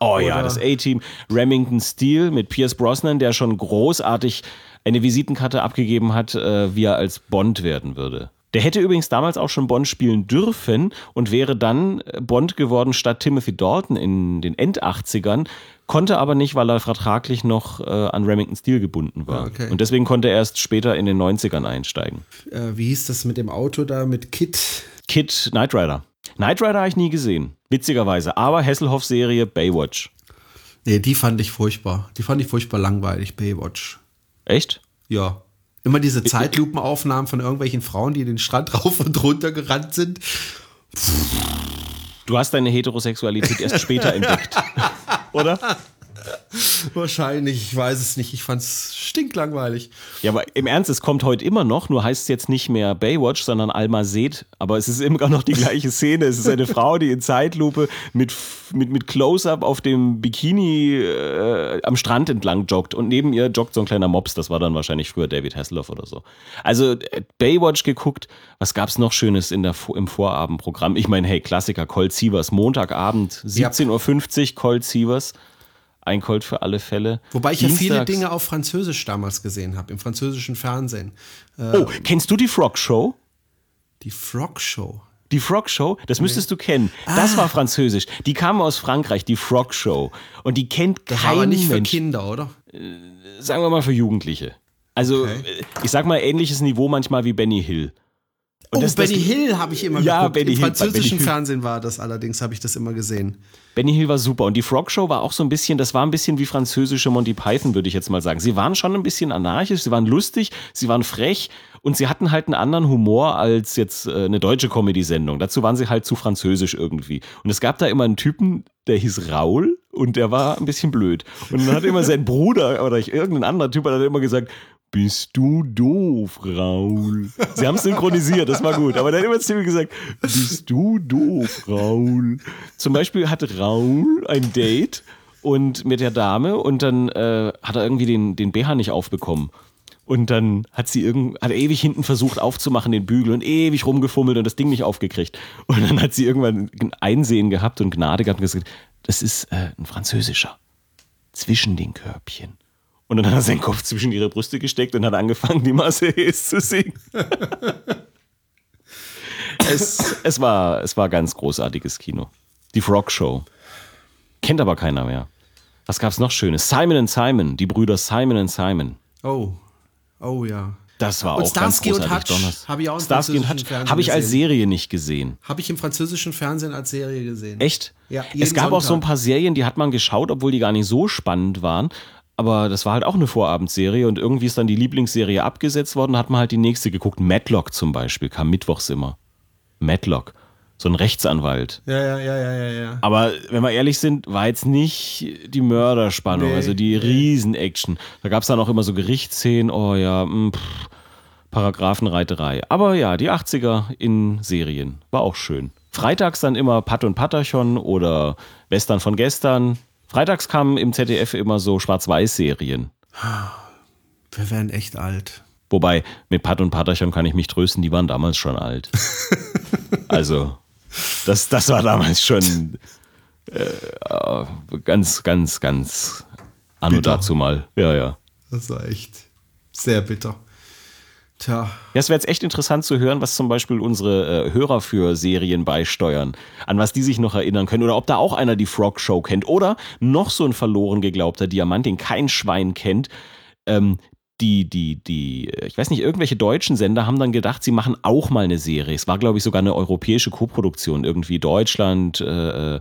Oh ja, das A-Team. Remington Steele mit Pierce Brosnan, der schon großartig eine Visitenkarte abgegeben hat, äh, wie er als Bond werden würde. Der hätte übrigens damals auch schon Bond spielen dürfen und wäre dann äh, Bond geworden statt Timothy Dalton in den End-80ern, konnte aber nicht, weil er vertraglich noch äh, an Remington Steele gebunden war. Ah, okay. Und deswegen konnte er erst später in den 90ern einsteigen. Äh, wie hieß das mit dem Auto da, mit Kit? Kid Knight Rider. Knight Rider habe ich nie gesehen, witzigerweise. Aber Hasselhoff-Serie Baywatch. Nee, die fand ich furchtbar. Die fand ich furchtbar langweilig, Baywatch. Echt? Ja. Immer diese Zeitlupenaufnahmen von irgendwelchen Frauen, die den Strand rauf und runter gerannt sind. Du hast deine Heterosexualität erst später entdeckt. Oder? Wahrscheinlich, ich weiß es nicht. Ich fand's stinklangweilig. Ja, aber im Ernst, es kommt heute immer noch, nur heißt es jetzt nicht mehr Baywatch, sondern Alma Seed. Aber es ist immer noch die gleiche Szene. Es ist eine Frau, die in Zeitlupe mit, mit, mit Close-Up auf dem Bikini äh, am Strand entlang joggt. Und neben ihr joggt so ein kleiner Mops. Das war dann wahrscheinlich früher David Hasselhoff oder so. Also äh, Baywatch geguckt. Was gab's noch Schönes in der, im Vorabendprogramm? Ich meine, hey, Klassiker, Colt Sievers. Montagabend, 17.50 Uhr, Colt Sievers. Ein Colt für alle Fälle. Wobei ich ja viele Dienstags- Dinge auf Französisch damals gesehen habe, im französischen Fernsehen. Oh, kennst du die Frog Show? Die Frog Show. Die Frog Show, das müsstest du kennen. Das Ah. war französisch. Die kam aus Frankreich, die Frog Show. Und die kennt Das kein war aber nicht für. Kinder, oder? Sagen wir mal für Jugendliche. Also, Okay. äh, ich sag mal, ähnliches Niveau manchmal wie Benny Hill. Und oh, das- das- Benny Hill habe ich immer Ja, geguckt. Benny Im Hill, französischen Benny. Fernsehen war das allerdings, habe ich das immer gesehen. Benny Hill war super. Und die Frog Show war auch so ein bisschen, das war ein bisschen wie französische Monty Python, würde ich jetzt mal sagen. Sie waren schon ein bisschen anarchisch, sie waren lustig, sie waren frech und sie hatten halt einen anderen Humor als jetzt äh, eine deutsche Comedy-Sendung. Dazu waren sie halt zu französisch irgendwie. Und es gab da immer einen Typen, der hieß Raul und der war ein bisschen blöd. Und dann hat immer sein Bruder oder ich, irgendein anderer Typ hat immer gesagt, bist du doof, Raul? Sie haben synchronisiert, das war gut. Aber dann hat immer ihm gesagt, bist du doof, Raul? Zum Beispiel hatte Raul ein Date und mit der Dame und dann äh, hat er irgendwie den, den BH nicht aufbekommen. Und dann hat sie irgend, hat ewig hinten versucht aufzumachen, den Bügel und ewig rumgefummelt und das Ding nicht aufgekriegt. Und dann hat sie irgendwann ein Einsehen gehabt und Gnade gehabt und gesagt, das ist äh, ein französischer. Zwischen den Körbchen. Und dann hat er seinen Kopf zwischen ihre Brüste gesteckt und hat angefangen, die Marseillaise zu singen. es, es, war, es war ganz großartiges Kino. Die Frog Show. Kennt aber keiner mehr. Was gab's noch Schönes? Simon and Simon, die Brüder Simon and Simon. Oh, oh ja. Das war Und auch Starsky ganz und großartig. Hutch Donners- habe ich auch Starsky und Hutch habe ich als gesehen. Serie nicht gesehen. Habe ich im französischen Fernsehen als Serie gesehen. Echt? Ja, es gab auch so ein Sonntag. paar Serien, die hat man geschaut, obwohl die gar nicht so spannend waren. Aber das war halt auch eine Vorabendserie und irgendwie ist dann die Lieblingsserie abgesetzt worden, hat man halt die nächste geguckt. Matlock zum Beispiel kam mittwochs immer. Matlock. So ein Rechtsanwalt. Ja, ja, ja, ja, ja, ja. Aber wenn wir ehrlich sind, war jetzt nicht die Mörderspannung, Nee, also die nee. Riesen-Action. Da gab es dann auch immer so Gerichtsszenen, oh ja, mh, pff, Paragraphenreiterei. Aber ja, die 80er in Serien. War auch schön. Freitags dann immer Pat und Patachon oder Western von gestern. Freitags kamen im ZDF immer so Schwarz-Weiß-Serien. Wir werden echt alt. Wobei, mit Pat und Patachon kann ich mich trösten, die waren damals schon alt. also, das, das war damals schon äh, äh, ganz, ganz, ganz anno Bitter. dazu mal. Ja, ja. Das war echt sehr bitter. Tja, Ja, es wäre jetzt echt interessant zu hören, was zum Beispiel unsere äh, Hörer für Serien beisteuern, an was die sich noch erinnern können oder ob da auch einer die Frog Show kennt oder noch so ein verloren geglaubter Diamant, den kein Schwein kennt. Ähm, die, die, die, äh, ich weiß nicht, irgendwelche deutschen Sender haben dann gedacht, sie machen auch mal eine Serie. Es war, glaube ich, sogar eine europäische Koproduktion, irgendwie Deutschland, äh, äh,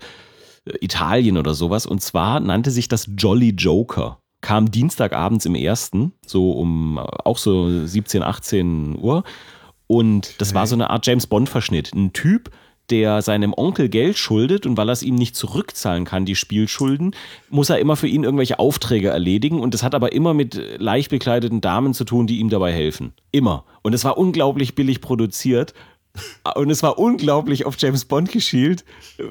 Italien oder sowas. Und zwar nannte sich das Jolly Joker. Kam Dienstagabends im ersten, so um auch so 17, 18 Uhr. Und das war so eine Art James Bond-Verschnitt. Ein Typ, der seinem Onkel Geld schuldet und weil er es ihm nicht zurückzahlen kann, die Spielschulden, muss er immer für ihn irgendwelche Aufträge erledigen. Und das hat aber immer mit leicht bekleideten Damen zu tun, die ihm dabei helfen. Immer. Und es war unglaublich billig produziert. Und es war unglaublich auf James Bond geschielt,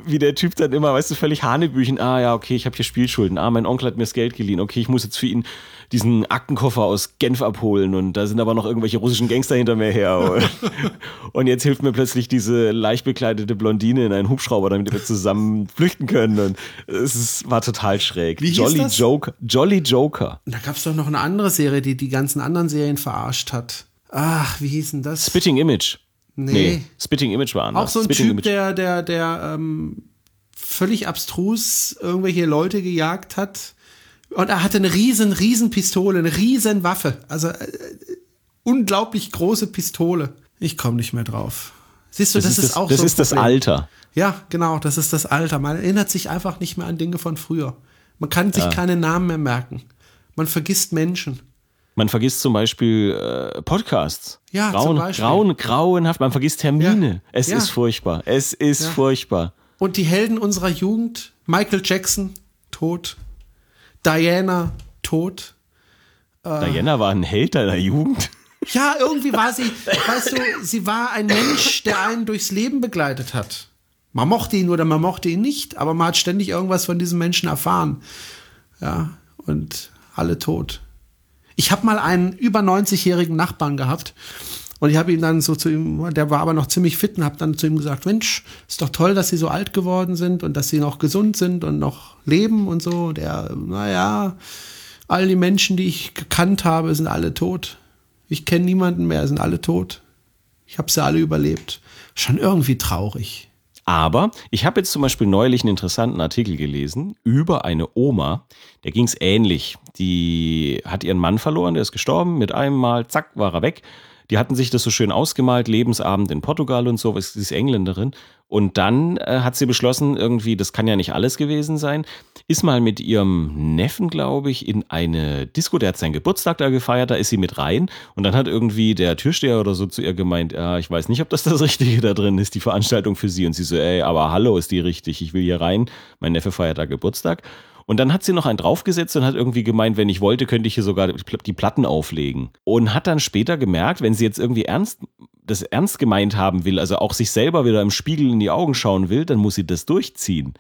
wie der Typ dann immer, weißt du, völlig Hanebüchen, ah ja, okay, ich habe hier Spielschulden, ah, mein Onkel hat mir das Geld geliehen, okay, ich muss jetzt für ihn diesen Aktenkoffer aus Genf abholen und da sind aber noch irgendwelche russischen Gangster hinter mir her. Und jetzt hilft mir plötzlich diese leicht bekleidete Blondine in einen Hubschrauber, damit wir zusammen flüchten können. Und es ist, war total schräg. Wie Jolly das? Joker. Jolly Joker. da gab es doch noch eine andere Serie, die die ganzen anderen Serien verarscht hat. Ach, wie hieß denn das? Spitting Image. Nee. Spitting Image war anders. Auch so ein Spitting Typ, Image. der, der, der ähm, völlig abstrus irgendwelche Leute gejagt hat. Und er hatte eine riesen, riesen Pistole, eine riesen Waffe. Also äh, unglaublich große Pistole. Ich komme nicht mehr drauf. Siehst du, das, ist, auch das so ein ist das. Alter. Ja, genau, das ist das Alter. Man erinnert sich einfach nicht mehr an Dinge von früher. Man kann sich keine Namen mehr merken. Man vergisst Menschen. Man vergisst zum Beispiel äh, Podcasts. Ja, zum Grauen, Beispiel. grauen, grauenhaft. Man vergisst Termine. Ja. Es Ja. ist furchtbar. Es ist Ja. furchtbar. Und die Helden unserer Jugend, Michael Jackson, tot. Diana, tot. Diana war ein Held deiner Jugend. Ja, irgendwie war sie, weißt du, sie war ein Mensch, der einen durchs Leben begleitet hat. Man mochte ihn oder man mochte ihn nicht, aber man hat ständig irgendwas von diesem Menschen erfahren. Ja, und alle tot. Ich habe mal einen über 90-jährigen Nachbarn gehabt und ich habe ihn dann so zu ihm, der war aber noch ziemlich fit und habe dann zu ihm gesagt, Mensch, ist doch toll, dass sie so alt geworden sind und dass sie noch gesund sind und noch leben und so. Und er, naja, all die Menschen, die ich gekannt habe, sind alle tot. Ich kenne niemanden mehr, sind alle tot. Ich habe sie alle überlebt. Schon irgendwie traurig. Aber ich habe jetzt zum Beispiel neulich einen interessanten Artikel gelesen über eine Oma, der ging es ähnlich. Die hat ihren Mann verloren, der ist gestorben, mit einem Mal, zack, war er weg. Die hatten sich das so schön ausgemalt, Lebensabend in Portugal und so, sie ist Engländerin. Und dann äh, hat sie beschlossen, irgendwie, das kann ja nicht alles gewesen sein, ist mal mit ihrem Neffen, glaube ich, in eine Disco, der hat seinen Geburtstag da gefeiert, da ist sie mit rein. Und dann hat irgendwie der Türsteher oder so zu ihr gemeint, ja, ich weiß nicht, ob das das Richtige da drin ist, die Veranstaltung für sie. Und sie so, ey, aber hallo, ist die richtig, ich will hier rein, mein Neffe feiert da Geburtstag. Und dann hat sie noch einen draufgesetzt und hat irgendwie gemeint, wenn ich wollte, könnte ich hier sogar die Platten auflegen. Und hat dann später gemerkt, wenn sie jetzt irgendwie ernst, das ernst gemeint haben will, also auch sich selber wieder im Spiegel in die Augen schauen will, dann muss sie das durchziehen.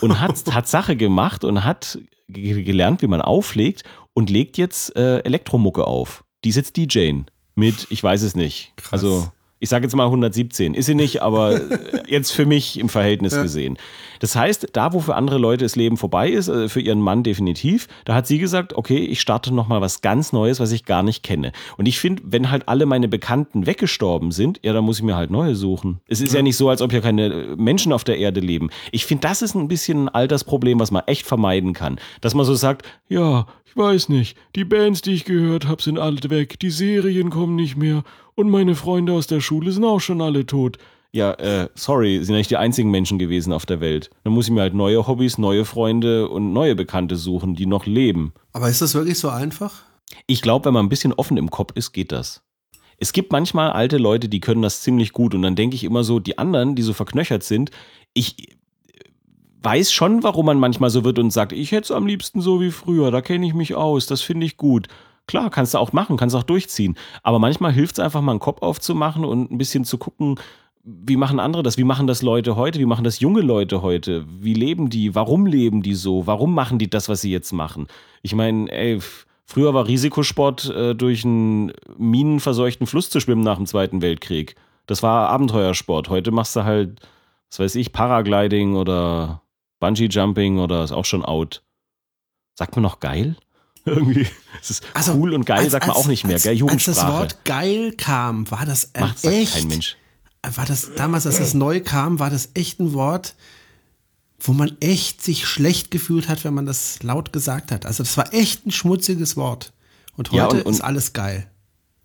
Und hat, hat Sache gemacht und hat gelernt, wie man auflegt und legt jetzt äh, Elektromucke auf. Die ist jetzt DJing mit, ich weiß es nicht. Krass. Also ich sage jetzt mal 117. Ist sie nicht, aber jetzt für mich im Verhältnis ja. gesehen. Das heißt, da, wo für andere Leute das Leben vorbei ist, äh, für ihren Mann definitiv, da hat sie gesagt, okay, ich starte nochmal was ganz Neues, was ich gar nicht kenne. Und ich finde, wenn halt alle meine Bekannten weggestorben sind, ja, dann muss ich mir halt neue suchen. Es ist ja, ja nicht so, als ob hier keine Menschen auf der Erde leben. Ich finde, das ist ein bisschen ein Altersproblem, was man echt vermeiden kann. Dass man so sagt, ja, ich weiß nicht, die Bands, die ich gehört habe, sind alle weg, die Serien kommen nicht mehr und meine Freunde aus der Schule sind auch schon alle tot. Ja, äh, sorry, sind nicht die einzigen Menschen gewesen auf der Welt. Dann muss ich mir halt neue Hobbys, neue Freunde und neue Bekannte suchen, die noch leben. Aber ist das wirklich so einfach? Ich glaube, wenn man ein bisschen offen im Kopf ist, geht das. Es gibt manchmal alte Leute, die können das ziemlich gut und dann denke ich immer so, die anderen, die so verknöchert sind, ich weiß schon, warum man manchmal so wird und sagt, ich hätte es am liebsten so wie früher, da kenne ich mich aus, das finde ich gut. Klar, kannst du auch machen, kannst auch durchziehen. Aber manchmal hilft es einfach mal einen Kopf aufzumachen und ein bisschen zu gucken, wie machen andere das? Wie machen das Leute heute? Wie machen das junge Leute heute? Wie leben die? Warum leben die so? Warum machen die das, was sie jetzt machen? Ich meine, ey, früher war Risikosport, äh, durch einen minenverseuchten Fluss zu schwimmen nach dem Zweiten Weltkrieg. Das war Abenteuersport. Heute machst du halt, was weiß ich, Paragliding oder Bungee Jumping oder ist auch schon out. Sagt man noch geil? Irgendwie. Es ist also, cool und geil, als, sagt man als, auch nicht mehr, als, gell? Jugendsprache. Als das Wort geil kam, war das äh, Macht, echt. kein Mensch. War das damals, als das neu kam, war das echt ein Wort, wo man echt sich schlecht gefühlt hat, wenn man das laut gesagt hat. Also das war echt ein schmutziges Wort. Und heute ja, und, und, ist alles geil.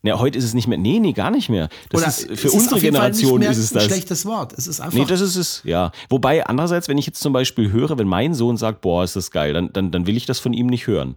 Ja, heute ist es nicht mehr. Nee, nee, gar nicht mehr. Das Oder ist, für unsere Generation ist es das. ein schlechtes Wort. Es ist einfach. Nee, das ist es, ja. Wobei, andererseits, wenn ich jetzt zum Beispiel höre, wenn mein Sohn sagt, boah, ist das geil, dann, dann, dann will ich das von ihm nicht hören.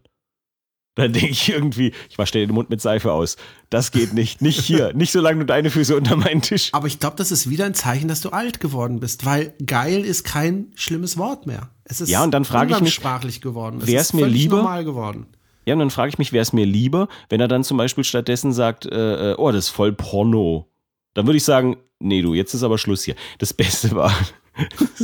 Dann denke ich irgendwie, ich wasche dir den Mund mit Seife aus. Das geht nicht. Nicht hier. nicht solange du deine Füße unter meinen Tisch. Aber ich glaube, das ist wieder ein Zeichen, dass du alt geworden bist, weil geil ist kein schlimmes Wort mehr. Es ist ja, und dann frage ich mich, sprachlich geworden. Wäre es mir lieber normal geworden. Ja, und dann frage ich mich, wäre es mir lieber, wenn er dann zum Beispiel stattdessen sagt, äh, äh oh, das ist voll Porno. Dann würde ich sagen, nee, du, jetzt ist aber Schluss hier. Das Beste war,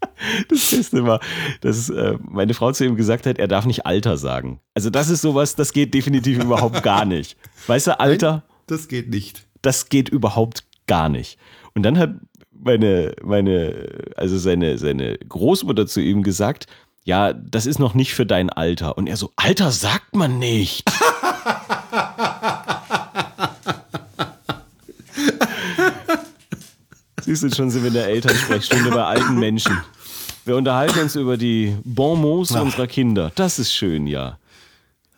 Das Beste war, dass äh, meine Frau zu ihm gesagt hat, er darf nicht Alter sagen. Also das ist sowas, das geht definitiv überhaupt gar nicht. Weißt du, Alter? Nein, das geht nicht. Das geht überhaupt gar nicht. Und dann hat meine, meine, also seine, seine Großmutter zu ihm gesagt, ja, das ist noch nicht für dein Alter. Und er so, Alter sagt man nicht. Siehst du, schon sind wir in der Elternsprechstunde bei alten Menschen. Wir unterhalten uns über die Bonmots unserer Kinder. Das ist schön, ja.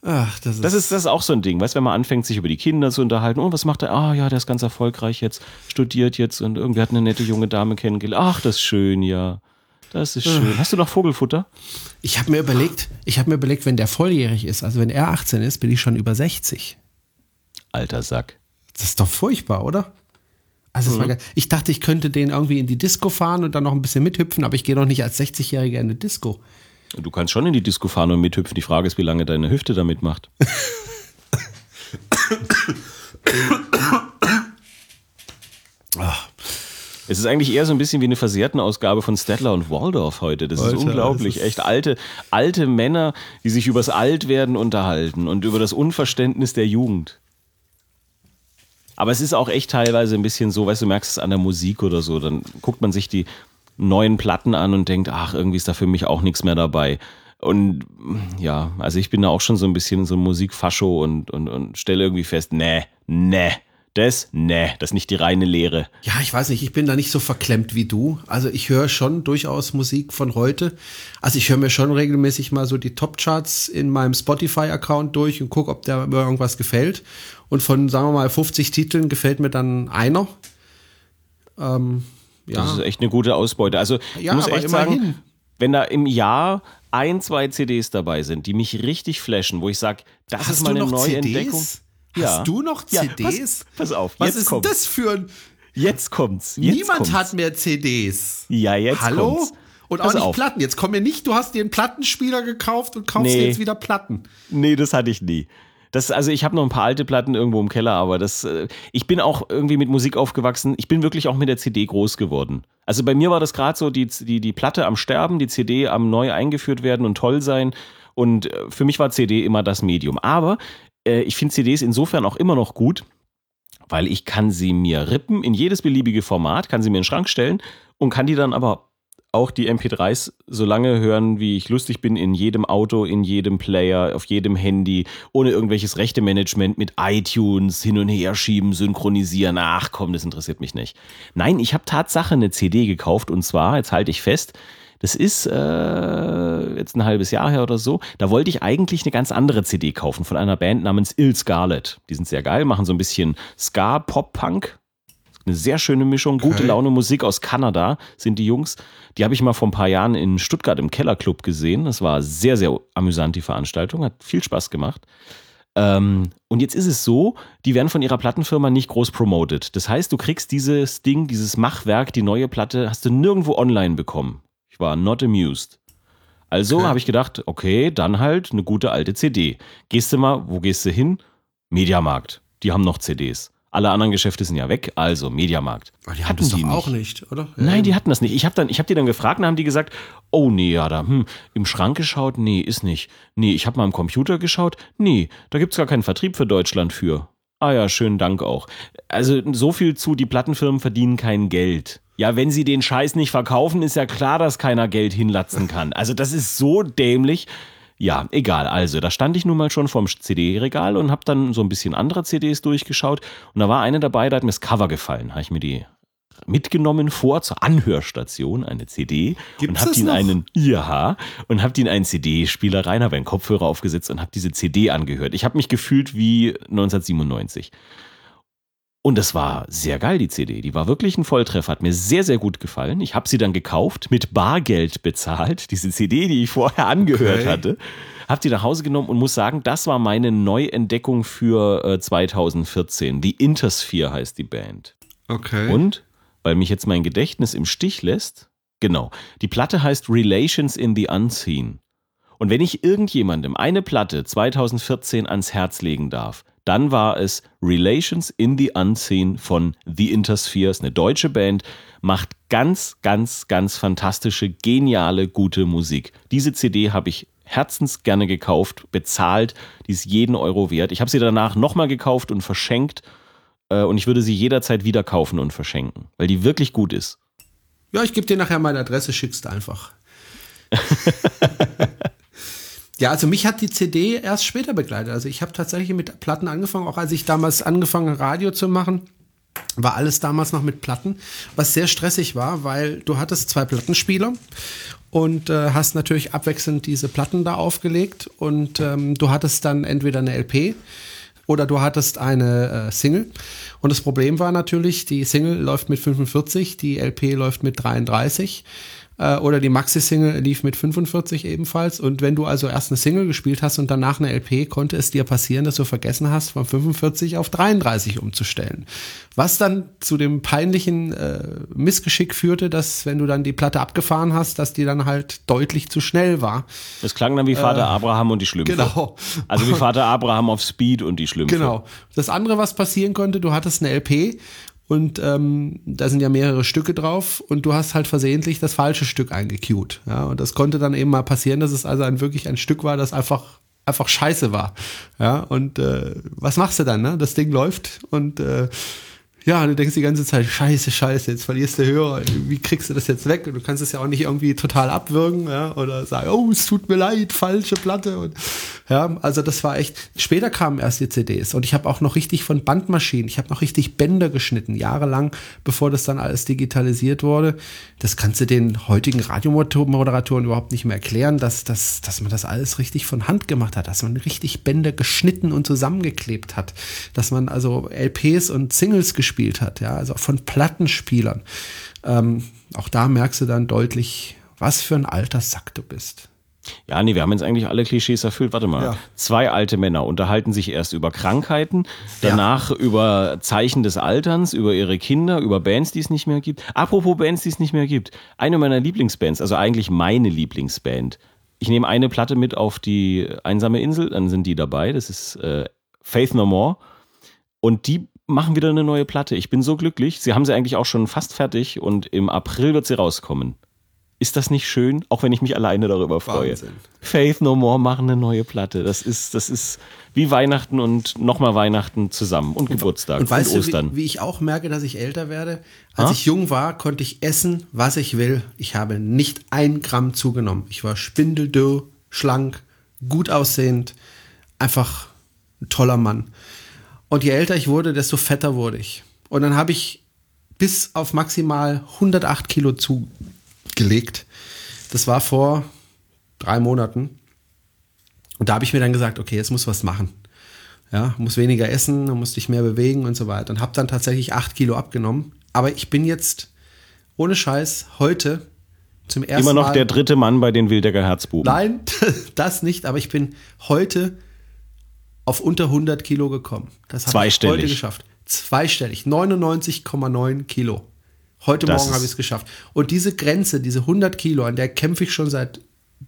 Ach, das ist, das ist das ist auch so ein Ding, weißt, wenn man anfängt, sich über die Kinder zu unterhalten. Oh, was macht er? Ah, ja, der ist ganz erfolgreich jetzt, studiert jetzt und irgendwie hat eine nette junge Dame kennengelernt. Ach, das ist schön, ja. Das ist schön. Hast du noch Vogelfutter? Ich habe mir überlegt, ich habe mir überlegt, wenn der volljährig ist, also wenn er 18 ist, bin ich schon über 60. Alter Sack. Das ist doch furchtbar, oder? Also mhm. ich dachte, ich könnte den irgendwie in die Disco fahren und dann noch ein bisschen mithüpfen, aber ich gehe doch nicht als 60-Jähriger in eine Disco. Du kannst schon in die Disco fahren und mithüpfen. Die Frage ist, wie lange deine Hüfte damit macht. Es ist eigentlich eher so ein bisschen wie eine versehrten Ausgabe von Stedler und Waldorf heute. Das Alter, ist unglaublich. Das ist Echt alte, alte Männer, die sich übers Altwerden unterhalten und über das Unverständnis der Jugend. Aber es ist auch echt teilweise ein bisschen so, weißt du, merkst es an der Musik oder so. Dann guckt man sich die neuen Platten an und denkt, ach, irgendwie ist da für mich auch nichts mehr dabei. Und ja, also ich bin da auch schon so ein bisschen so ein Musikfascho und, und, und stelle irgendwie fest, nee, nee, Das, ne, das ist nicht die reine Lehre. Ja, ich weiß nicht, ich bin da nicht so verklemmt wie du. Also ich höre schon durchaus Musik von heute. Also ich höre mir schon regelmäßig mal so die Top-Charts in meinem Spotify-Account durch und gucke, ob da mir irgendwas gefällt. Und von, sagen wir mal, 50 Titeln gefällt mir dann einer. Ähm, ja. Das ist echt eine gute Ausbeute. Also ja, ich muss echt sagen, wenn da im Jahr ein, zwei CDs dabei sind, die mich richtig flashen, wo ich sage, das Hast ist meine neue CDs? Entdeckung. Ja. Hast du noch CDs? Ja, pass, pass, auf, was ist kommt's. das für ein. Jetzt kommt's. Jetzt Niemand kommt's. hat mehr CDs. Ja, jetzt Hallo? kommt's. Und auch nicht auf. Platten. Jetzt komm mir nicht, du hast dir einen Plattenspieler gekauft und kaufst nee. jetzt wieder Platten. Nee, das hatte ich nie. Das, also ich habe noch ein paar alte Platten irgendwo im Keller, aber das, äh, ich bin auch irgendwie mit Musik aufgewachsen. Ich bin wirklich auch mit der CD groß geworden. Also bei mir war das gerade so, die, die, die Platte am Sterben, die CD am neu eingeführt werden und toll sein. Und äh, für mich war CD immer das Medium. Aber äh, ich finde CDs insofern auch immer noch gut, weil ich kann sie mir rippen in jedes beliebige Format, kann sie mir in den Schrank stellen und kann die dann aber auch die MP3s so lange hören, wie ich lustig bin, in jedem Auto, in jedem Player, auf jedem Handy, ohne irgendwelches Rechte-Management mit iTunes hin und her schieben, synchronisieren. Ach komm, das interessiert mich nicht. Nein, ich habe Tatsache eine CD gekauft und zwar, jetzt halte ich fest, das ist äh, jetzt ein halbes Jahr her oder so. Da wollte ich eigentlich eine ganz andere CD kaufen von einer Band namens Ill Scarlet. Die sind sehr geil, machen so ein bisschen Ska, Pop, Punk. Eine sehr schöne Mischung, gute Laune Musik aus Kanada sind die Jungs. Die habe ich mal vor ein paar Jahren in Stuttgart im Kellerclub gesehen. Das war sehr, sehr amüsant, die Veranstaltung. Hat viel Spaß gemacht. Ähm, und jetzt ist es so, die werden von ihrer Plattenfirma nicht groß promoted. Das heißt, du kriegst dieses Ding, dieses Machwerk, die neue Platte, hast du nirgendwo online bekommen. Ich war not amused. Also okay. habe ich gedacht, okay, dann halt eine gute alte CD. Gehst du mal, wo gehst du hin? Mediamarkt. Die haben noch CDs. Alle anderen Geschäfte sind ja weg, also Mediamarkt. Aber die hatten das die auch nicht, oder? Ja. Nein, die hatten das nicht. Ich habe habe die dann gefragt und haben die gesagt, oh nee, ja, da, hm, im Schrank geschaut, nee, ist nicht. Nee, ich habe mal am Computer geschaut, nee, da gibt's gar keinen Vertrieb für Deutschland für. Ah ja, schönen Dank auch. Also so viel zu, die Plattenfirmen verdienen kein Geld. Ja, wenn sie den Scheiß nicht verkaufen, ist ja klar, dass keiner Geld hinlatzen kann. Also das ist so dämlich. Ja, egal. Also, da stand ich nun mal schon vorm CD-Regal und habe dann so ein bisschen andere CDs durchgeschaut. Und da war eine dabei, da hat mir das Cover gefallen. Habe ich mir die mitgenommen vor zur Anhörstation, eine CD Gibt's und habe die in einen ja und habe die in einen CD-Spieler rein, habe einen Kopfhörer aufgesetzt und habe diese CD angehört. Ich habe mich gefühlt wie 1997. Und das war sehr geil, die CD. Die war wirklich ein Volltreffer, hat mir sehr, sehr gut gefallen. Ich habe sie dann gekauft, mit Bargeld bezahlt, diese CD, die ich vorher angehört okay. hatte. Habe die nach Hause genommen und muss sagen, das war meine Neuentdeckung für äh, 2014. Die Intersphere heißt die Band. Okay. Und, weil mich jetzt mein Gedächtnis im Stich lässt, genau, die Platte heißt Relations in the Unseen. Und wenn ich irgendjemandem eine Platte 2014 ans Herz legen darf, dann war es Relations in the Unseen von The Interspheres, eine deutsche Band, macht ganz, ganz, ganz fantastische, geniale, gute Musik. Diese CD habe ich herzens gerne gekauft, bezahlt, die ist jeden Euro wert. Ich habe sie danach nochmal gekauft und verschenkt äh, und ich würde sie jederzeit wieder kaufen und verschenken, weil die wirklich gut ist. Ja, ich gebe dir nachher meine Adresse, schickst einfach. Ja, also mich hat die CD erst später begleitet. Also ich habe tatsächlich mit Platten angefangen, auch als ich damals angefangen Radio zu machen, war alles damals noch mit Platten, was sehr stressig war, weil du hattest zwei Plattenspieler und äh, hast natürlich abwechselnd diese Platten da aufgelegt und ähm, du hattest dann entweder eine LP oder du hattest eine äh, Single. Und das Problem war natürlich, die Single läuft mit 45, die LP läuft mit 33 äh, oder die Maxi-Single lief mit 45 ebenfalls. Und wenn du also erst eine Single gespielt hast und danach eine LP, konnte es dir passieren, dass du vergessen hast, von 45 auf 33 umzustellen. Was dann zu dem peinlichen äh, Missgeschick führte, dass wenn du dann die Platte abgefahren hast, dass die dann halt deutlich zu schnell war. Es klang dann wie Vater äh, Abraham und die Schlümpfe. Genau. Also wie Vater Abraham auf Speed und die Schlümpfe. Genau. Das andere, was passieren konnte, du hattest eine LP und ähm, da sind ja mehrere Stücke drauf und du hast halt versehentlich das falsche Stück eingecued. Ja, und das konnte dann eben mal passieren, dass es also ein wirklich ein Stück war, das einfach einfach scheiße war. Ja, und äh, was machst du dann? Ne? Das Ding läuft und äh, ja, du denkst die ganze Zeit, scheiße, scheiße, jetzt verlierst du Hörer, wie kriegst du das jetzt weg? Und du kannst es ja auch nicht irgendwie total abwürgen, ja, oder sagen, oh, es tut mir leid, falsche Platte. Und Ja, also das war echt. Später kamen erst die CDs und ich habe auch noch richtig von Bandmaschinen, ich habe noch richtig Bänder geschnitten, jahrelang, bevor das dann alles digitalisiert wurde. Das kannst du den heutigen Radiomoderatoren überhaupt nicht mehr erklären, dass, dass, dass man das alles richtig von Hand gemacht hat, dass man richtig Bänder geschnitten und zusammengeklebt hat, dass man also LPs und Singles gespielt hat, ja, also von Plattenspielern. Ähm, auch da merkst du dann deutlich, was für ein alter Sack du bist. Ja, nee, wir haben jetzt eigentlich alle Klischees erfüllt. Warte mal. Ja. Zwei alte Männer unterhalten sich erst über Krankheiten, danach ja. über Zeichen des Alterns, über ihre Kinder, über Bands, die es nicht mehr gibt. Apropos Bands, die es nicht mehr gibt. Eine meiner Lieblingsbands, also eigentlich meine Lieblingsband. Ich nehme eine Platte mit auf die einsame Insel, dann sind die dabei. Das ist äh, Faith No More. Und die machen wieder eine neue Platte. Ich bin so glücklich. Sie haben sie eigentlich auch schon fast fertig und im April wird sie rauskommen. Ist das nicht schön? Auch wenn ich mich alleine darüber freue. Wahnsinn. Faith No More machen eine neue Platte. Das ist, das ist wie Weihnachten und nochmal Weihnachten zusammen und, und Geburtstag und, weißt und Ostern. Du, wie, wie, ich auch merke, dass ich älter werde. Als ha? ich jung war, konnte ich essen, was ich will. Ich habe nicht ein Gramm zugenommen. Ich war spindeldürr, schlank, gut aussehend, einfach ein toller Mann. Und je älter ich wurde, desto fetter wurde ich. Und dann habe ich bis auf maximal 108 Kilo zugelegt. Das war vor drei Monaten. Und da habe ich mir dann gesagt, okay, jetzt muss was machen. Ja, muss weniger essen, muss dich mehr bewegen und so weiter. Und habe dann tatsächlich acht Kilo abgenommen. Aber ich bin jetzt ohne Scheiß heute zum ersten Mal. Immer noch Mal, der dritte Mann bei den Wildecker Herzbuben. Nein, das nicht. Aber ich bin heute auf unter 100 Kilo gekommen. Das habe ich heute geschafft. Zweistellig, 99,9 Kilo. Heute das Morgen habe ich es geschafft. Und diese Grenze, diese 100 Kilo, an der kämpfe ich schon seit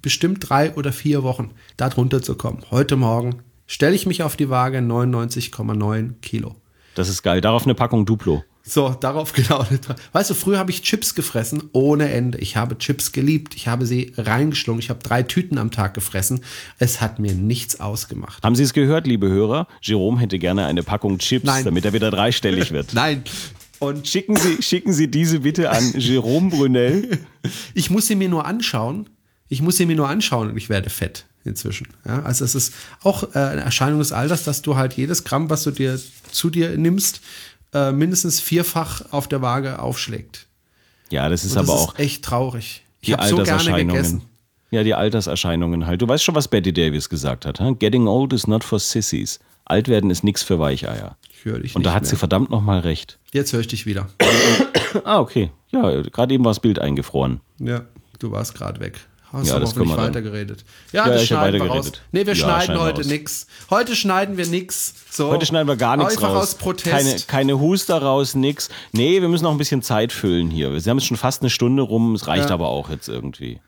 bestimmt drei oder vier Wochen, da drunter zu kommen. Heute Morgen stelle ich mich auf die Waage 99,9 Kilo. Das ist geil. Darauf eine Packung Duplo. So, darauf genau. Weißt du, früher habe ich Chips gefressen ohne Ende. Ich habe Chips geliebt. Ich habe sie reingeschlungen. Ich habe drei Tüten am Tag gefressen. Es hat mir nichts ausgemacht. Haben Sie es gehört, liebe Hörer? Jerome hätte gerne eine Packung Chips, Nein. damit er wieder dreistellig wird. Nein. Und schicken Sie, schicken Sie diese bitte an Jerome Brunel. Ich muss sie mir nur anschauen. Ich muss sie mir nur anschauen und ich werde fett inzwischen. Ja, also es ist auch äh, eine Erscheinung des Alters, dass du halt jedes Gramm, was du dir zu dir nimmst, äh, mindestens vierfach auf der Waage aufschlägt. Ja, das ist das aber ist auch echt traurig. Ich habe so gerne gegessen. Ja, die Alterserscheinungen halt. Du weißt schon, was Betty Davis gesagt hat. Huh? Getting old is not for sissies. Alt werden ist nichts für Weicheier. Ich höre dich Und da hat mehr. sie verdammt nochmal recht. Jetzt höre ich dich wieder. ah, okay. Ja, gerade eben war das Bild eingefroren. Ja, du warst gerade weg. Hast ja, du das hoffentlich weitergeredet. Ja, ja das schneiden wir raus. Nee, wir ja, schneiden heute nix. Heute schneiden wir nix. So. Heute schneiden wir gar nichts Einfach raus. aus Protest. Keine, keine Huster raus, nix. Nee, wir müssen noch ein bisschen Zeit füllen hier. Wir haben jetzt schon fast eine Stunde rum. Es reicht ja. aber auch jetzt irgendwie.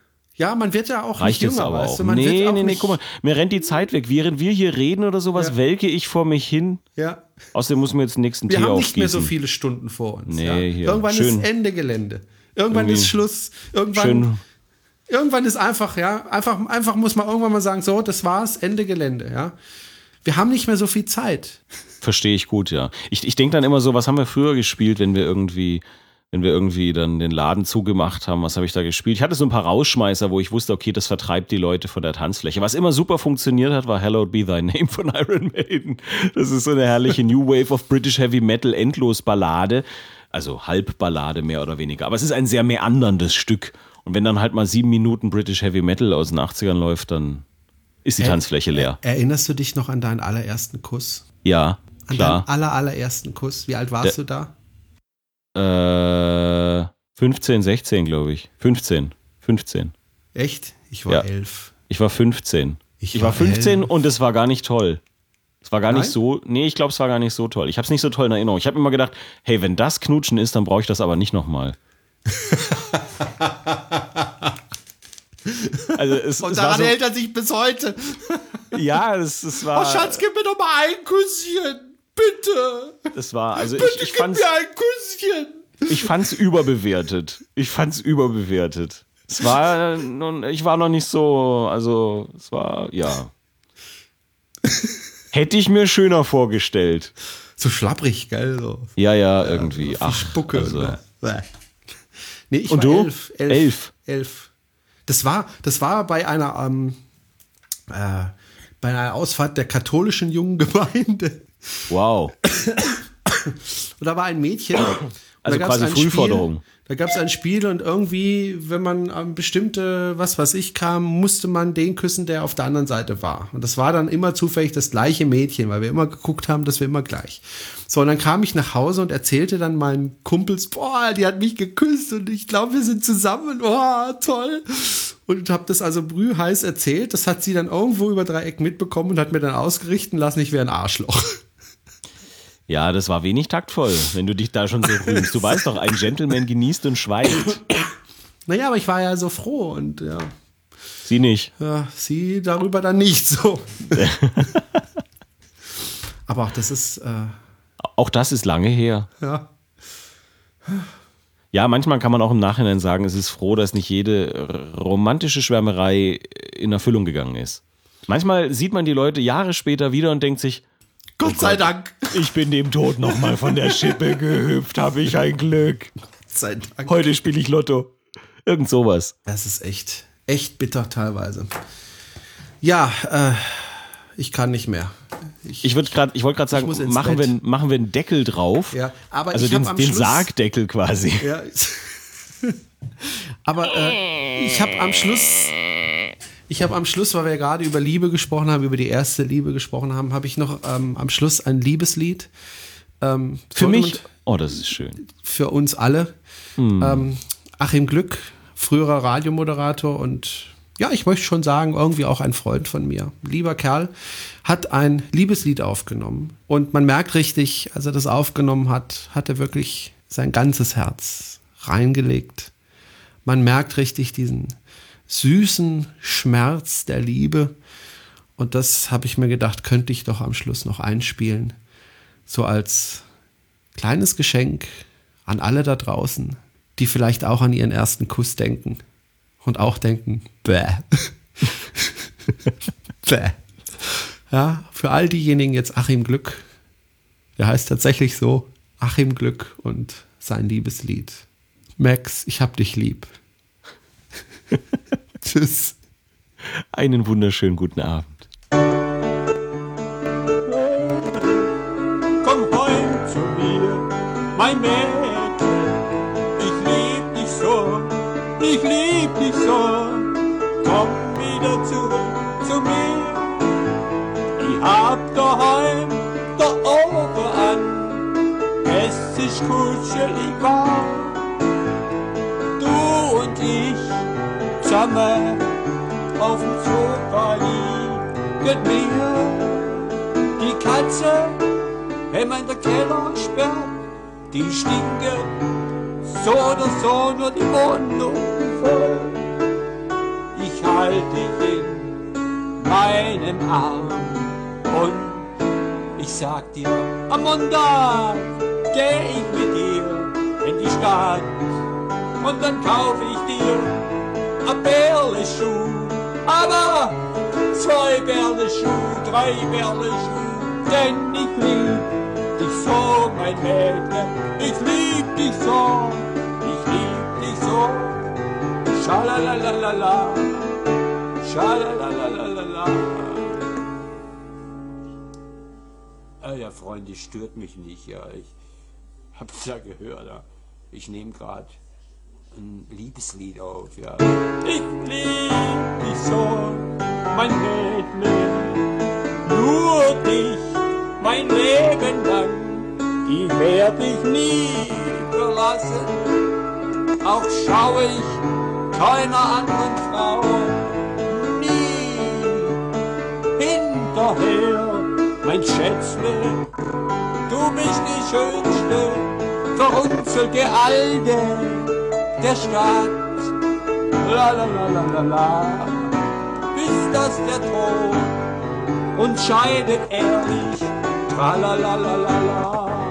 Ja, man wird ja auch Reicht nicht jünger, aber weißt du? Man nee, nee, nee, guck mal, mir rennt die Zeit weg. Während wir hier reden oder sowas, ja. welke ich vor mich hin. Ja. Außerdem muss mir jetzt den nächsten wir Tee haben nicht mehr so viele Stunden vor uns. Nee, ja. hier. Irgendwann Schön. ist Ende Gelände. Irgendwann Irgendwie ist Schluss. Irgendwann Schön irgendwann ist einfach, ja, einfach, einfach muss man irgendwann mal sagen, so, das war's, Ende Gelände, ja. Wir haben nicht mehr so viel Zeit. Verstehe ich gut, ja. Ich, ich denke dann immer so, was haben wir früher gespielt, wenn wir irgendwie, wenn wir irgendwie dann den Laden zugemacht haben, was habe ich da gespielt? Ich hatte so ein paar Rausschmeißer, wo ich wusste, okay, das vertreibt die Leute von der Tanzfläche. Was immer super funktioniert hat, war Hello Be Thy Name von Iron Maiden. Das ist so eine herrliche New Wave of British Heavy Metal Endlosballade. Also Halbballade mehr oder weniger. Aber es ist ein sehr meanderndes Stück. Und wenn dann halt mal sieben Minuten British Heavy Metal aus den 80ern läuft, dann ist die er, Tanzfläche leer. Erinnerst du dich noch an deinen allerersten Kuss? Ja, an klar. An deinen aller, allerersten Kuss? Wie alt warst Der, du da? Äh, 15, 16, glaube ich. 15. 15. Echt? Ich war ja. elf. Ich war 15. Ich, ich war, war 15 elf. und es war gar nicht toll. Es war gar Nein? nicht so, nee, ich glaube, es war gar nicht so toll. Ich habe es nicht so toll in Erinnerung. Ich habe immer gedacht, hey, wenn das Knutschen ist, dann brauche ich das aber nicht nochmal. Also es, Und daran so, hält er sich bis heute. ja, es, es war. Oh Schatz, gib mir doch mal ein Kusschen. Bitte. Das war, also Bitte ich, ich fand's. Gib mir ein Kusschen. Ich fand's überbewertet. Ich fand's überbewertet. Es war, nun, ich war noch nicht so, also es war, ja. Hätte ich mir schöner vorgestellt. So schlapprig, gell? So. Ja, ja, irgendwie. Ja, Ach, Spucke. Also. Ne? Nee, ich Und war du? elf. Elf. elf. elf. Das war, das war bei einer, ähm, äh, bei einer Ausfahrt der katholischen jungen Gemeinde. Wow. Und da war ein Mädchen. Also quasi ein Spiel- Frühforderung. Da gab es ein Spiel und irgendwie, wenn man an bestimmte, was weiß ich, kam, musste man den küssen, der auf der anderen Seite war. Und das war dann immer zufällig das gleiche Mädchen, weil wir immer geguckt haben, dass wir immer gleich. So, und dann kam ich nach Hause und erzählte dann meinen Kumpels, boah, die hat mich geküsst und ich glaube, wir sind zusammen. Boah, toll. Und habe das also brühheiß erzählt. Das hat sie dann irgendwo über drei Ecken mitbekommen und hat mir dann ausgerichten lassen, ich wäre ein Arschloch. Ja, das war wenig taktvoll, wenn du dich da schon so rühmst. Du weißt doch, ein Gentleman genießt und schweigt. Naja, aber ich war ja so froh und ja. Sie nicht. Ja, sie darüber dann nicht so. Aber auch das ist, äh, Auch das ist lange her. ja. Ja, manchmal kann man auch im Nachhinein sagen, es ist froh, dass nicht jede romantische Schwärmerei in Erfüllung gegangen ist. Manchmal sieht man die Leute Jahre später wieder und denkt sich, Gott sei Dank. ich bin dem Tod nochmal von der Schippe gehüpft, habe ich ein Glück. Gott sei Dank. Heute spiele ich Lotto. Irgend sowas. Das ist echt, echt bitter teilweise. Ja, äh, ich kann nicht mehr. Ich, würd grad- ich wollte gerade sagen, machen wir, machen wir einen Deckel drauf. Ja, aber also ich den, am den Schluss- Sargdeckel quasi. Ja. Aber äh, ich habe am Schluss, ich habe am Schluss, weil wir ja gerade über Liebe gesprochen haben, über die erste Liebe gesprochen haben, habe ich noch ähm, am Schluss ein Liebeslied. Ähm, Für mich, oh, das ist schön. für uns alle. Ähm, Achim Glück, früherer Radiomoderator und ja, ich möchte schon sagen, irgendwie auch ein Freund von mir. Lieber Kerl, hat ein Liebeslied aufgenommen. Und man merkt richtig, als er das aufgenommen hat, hat er wirklich sein ganzes Herz reingelegt. Man merkt richtig diesen süßen Schmerz der Liebe. Und das habe ich mir gedacht, könnte ich doch am Schluss noch einspielen. So als kleines Geschenk an alle da draußen, die vielleicht auch an ihren ersten Kuss denken und auch denken, bäh. bäh. Ja, für all diejenigen jetzt Achim Glück. Der heißt tatsächlich so, Achim Glück und sein Liebeslied. Max, ich hab dich lieb. Tschüss. Einen wunderschönen guten Abend. komm heim zu mir, mein Mädchen. Ich lieb dich so, ich lieb dich so. Komm wieder zurück zu mir. Ich hab daheim der Ofen an, es ist kuschelig warm. Zusammen auf dem Sofa liegen wir. Die Katze wenn man der Keller sperrt, die stinken so oder so nur die Wohnung voll. Ich halte dich in meinem Arm und ich sag dir, am Montag geh ich mit dir in die Stadt und dann kauf ich dir ein Bärleschuh, aber zwei Bärleschuh, drei Bärleschuh, denn ich lieb dich so, mein Mädchen, ich lieb dich so, ich lieb dich so. Schalalalala, schalalalala. Ah ja, Freunde, stört mich nicht, ja. Ich hab's ja gehört, ja. Ich nehme gerade ein Liebeslied auf, ja. Ich lieb dich so, mein Mädchen, nur dich, mein Leben lang. Ich werd dich nie verlassen, auch schaue ich keiner anderen Frau nie hinterher, mein Schätzle. Du bist die schönste, verrunzelte Alte der Stadt. La la la la la la, bis das der Tod uns scheidet ehrlich. Tra la la la la la.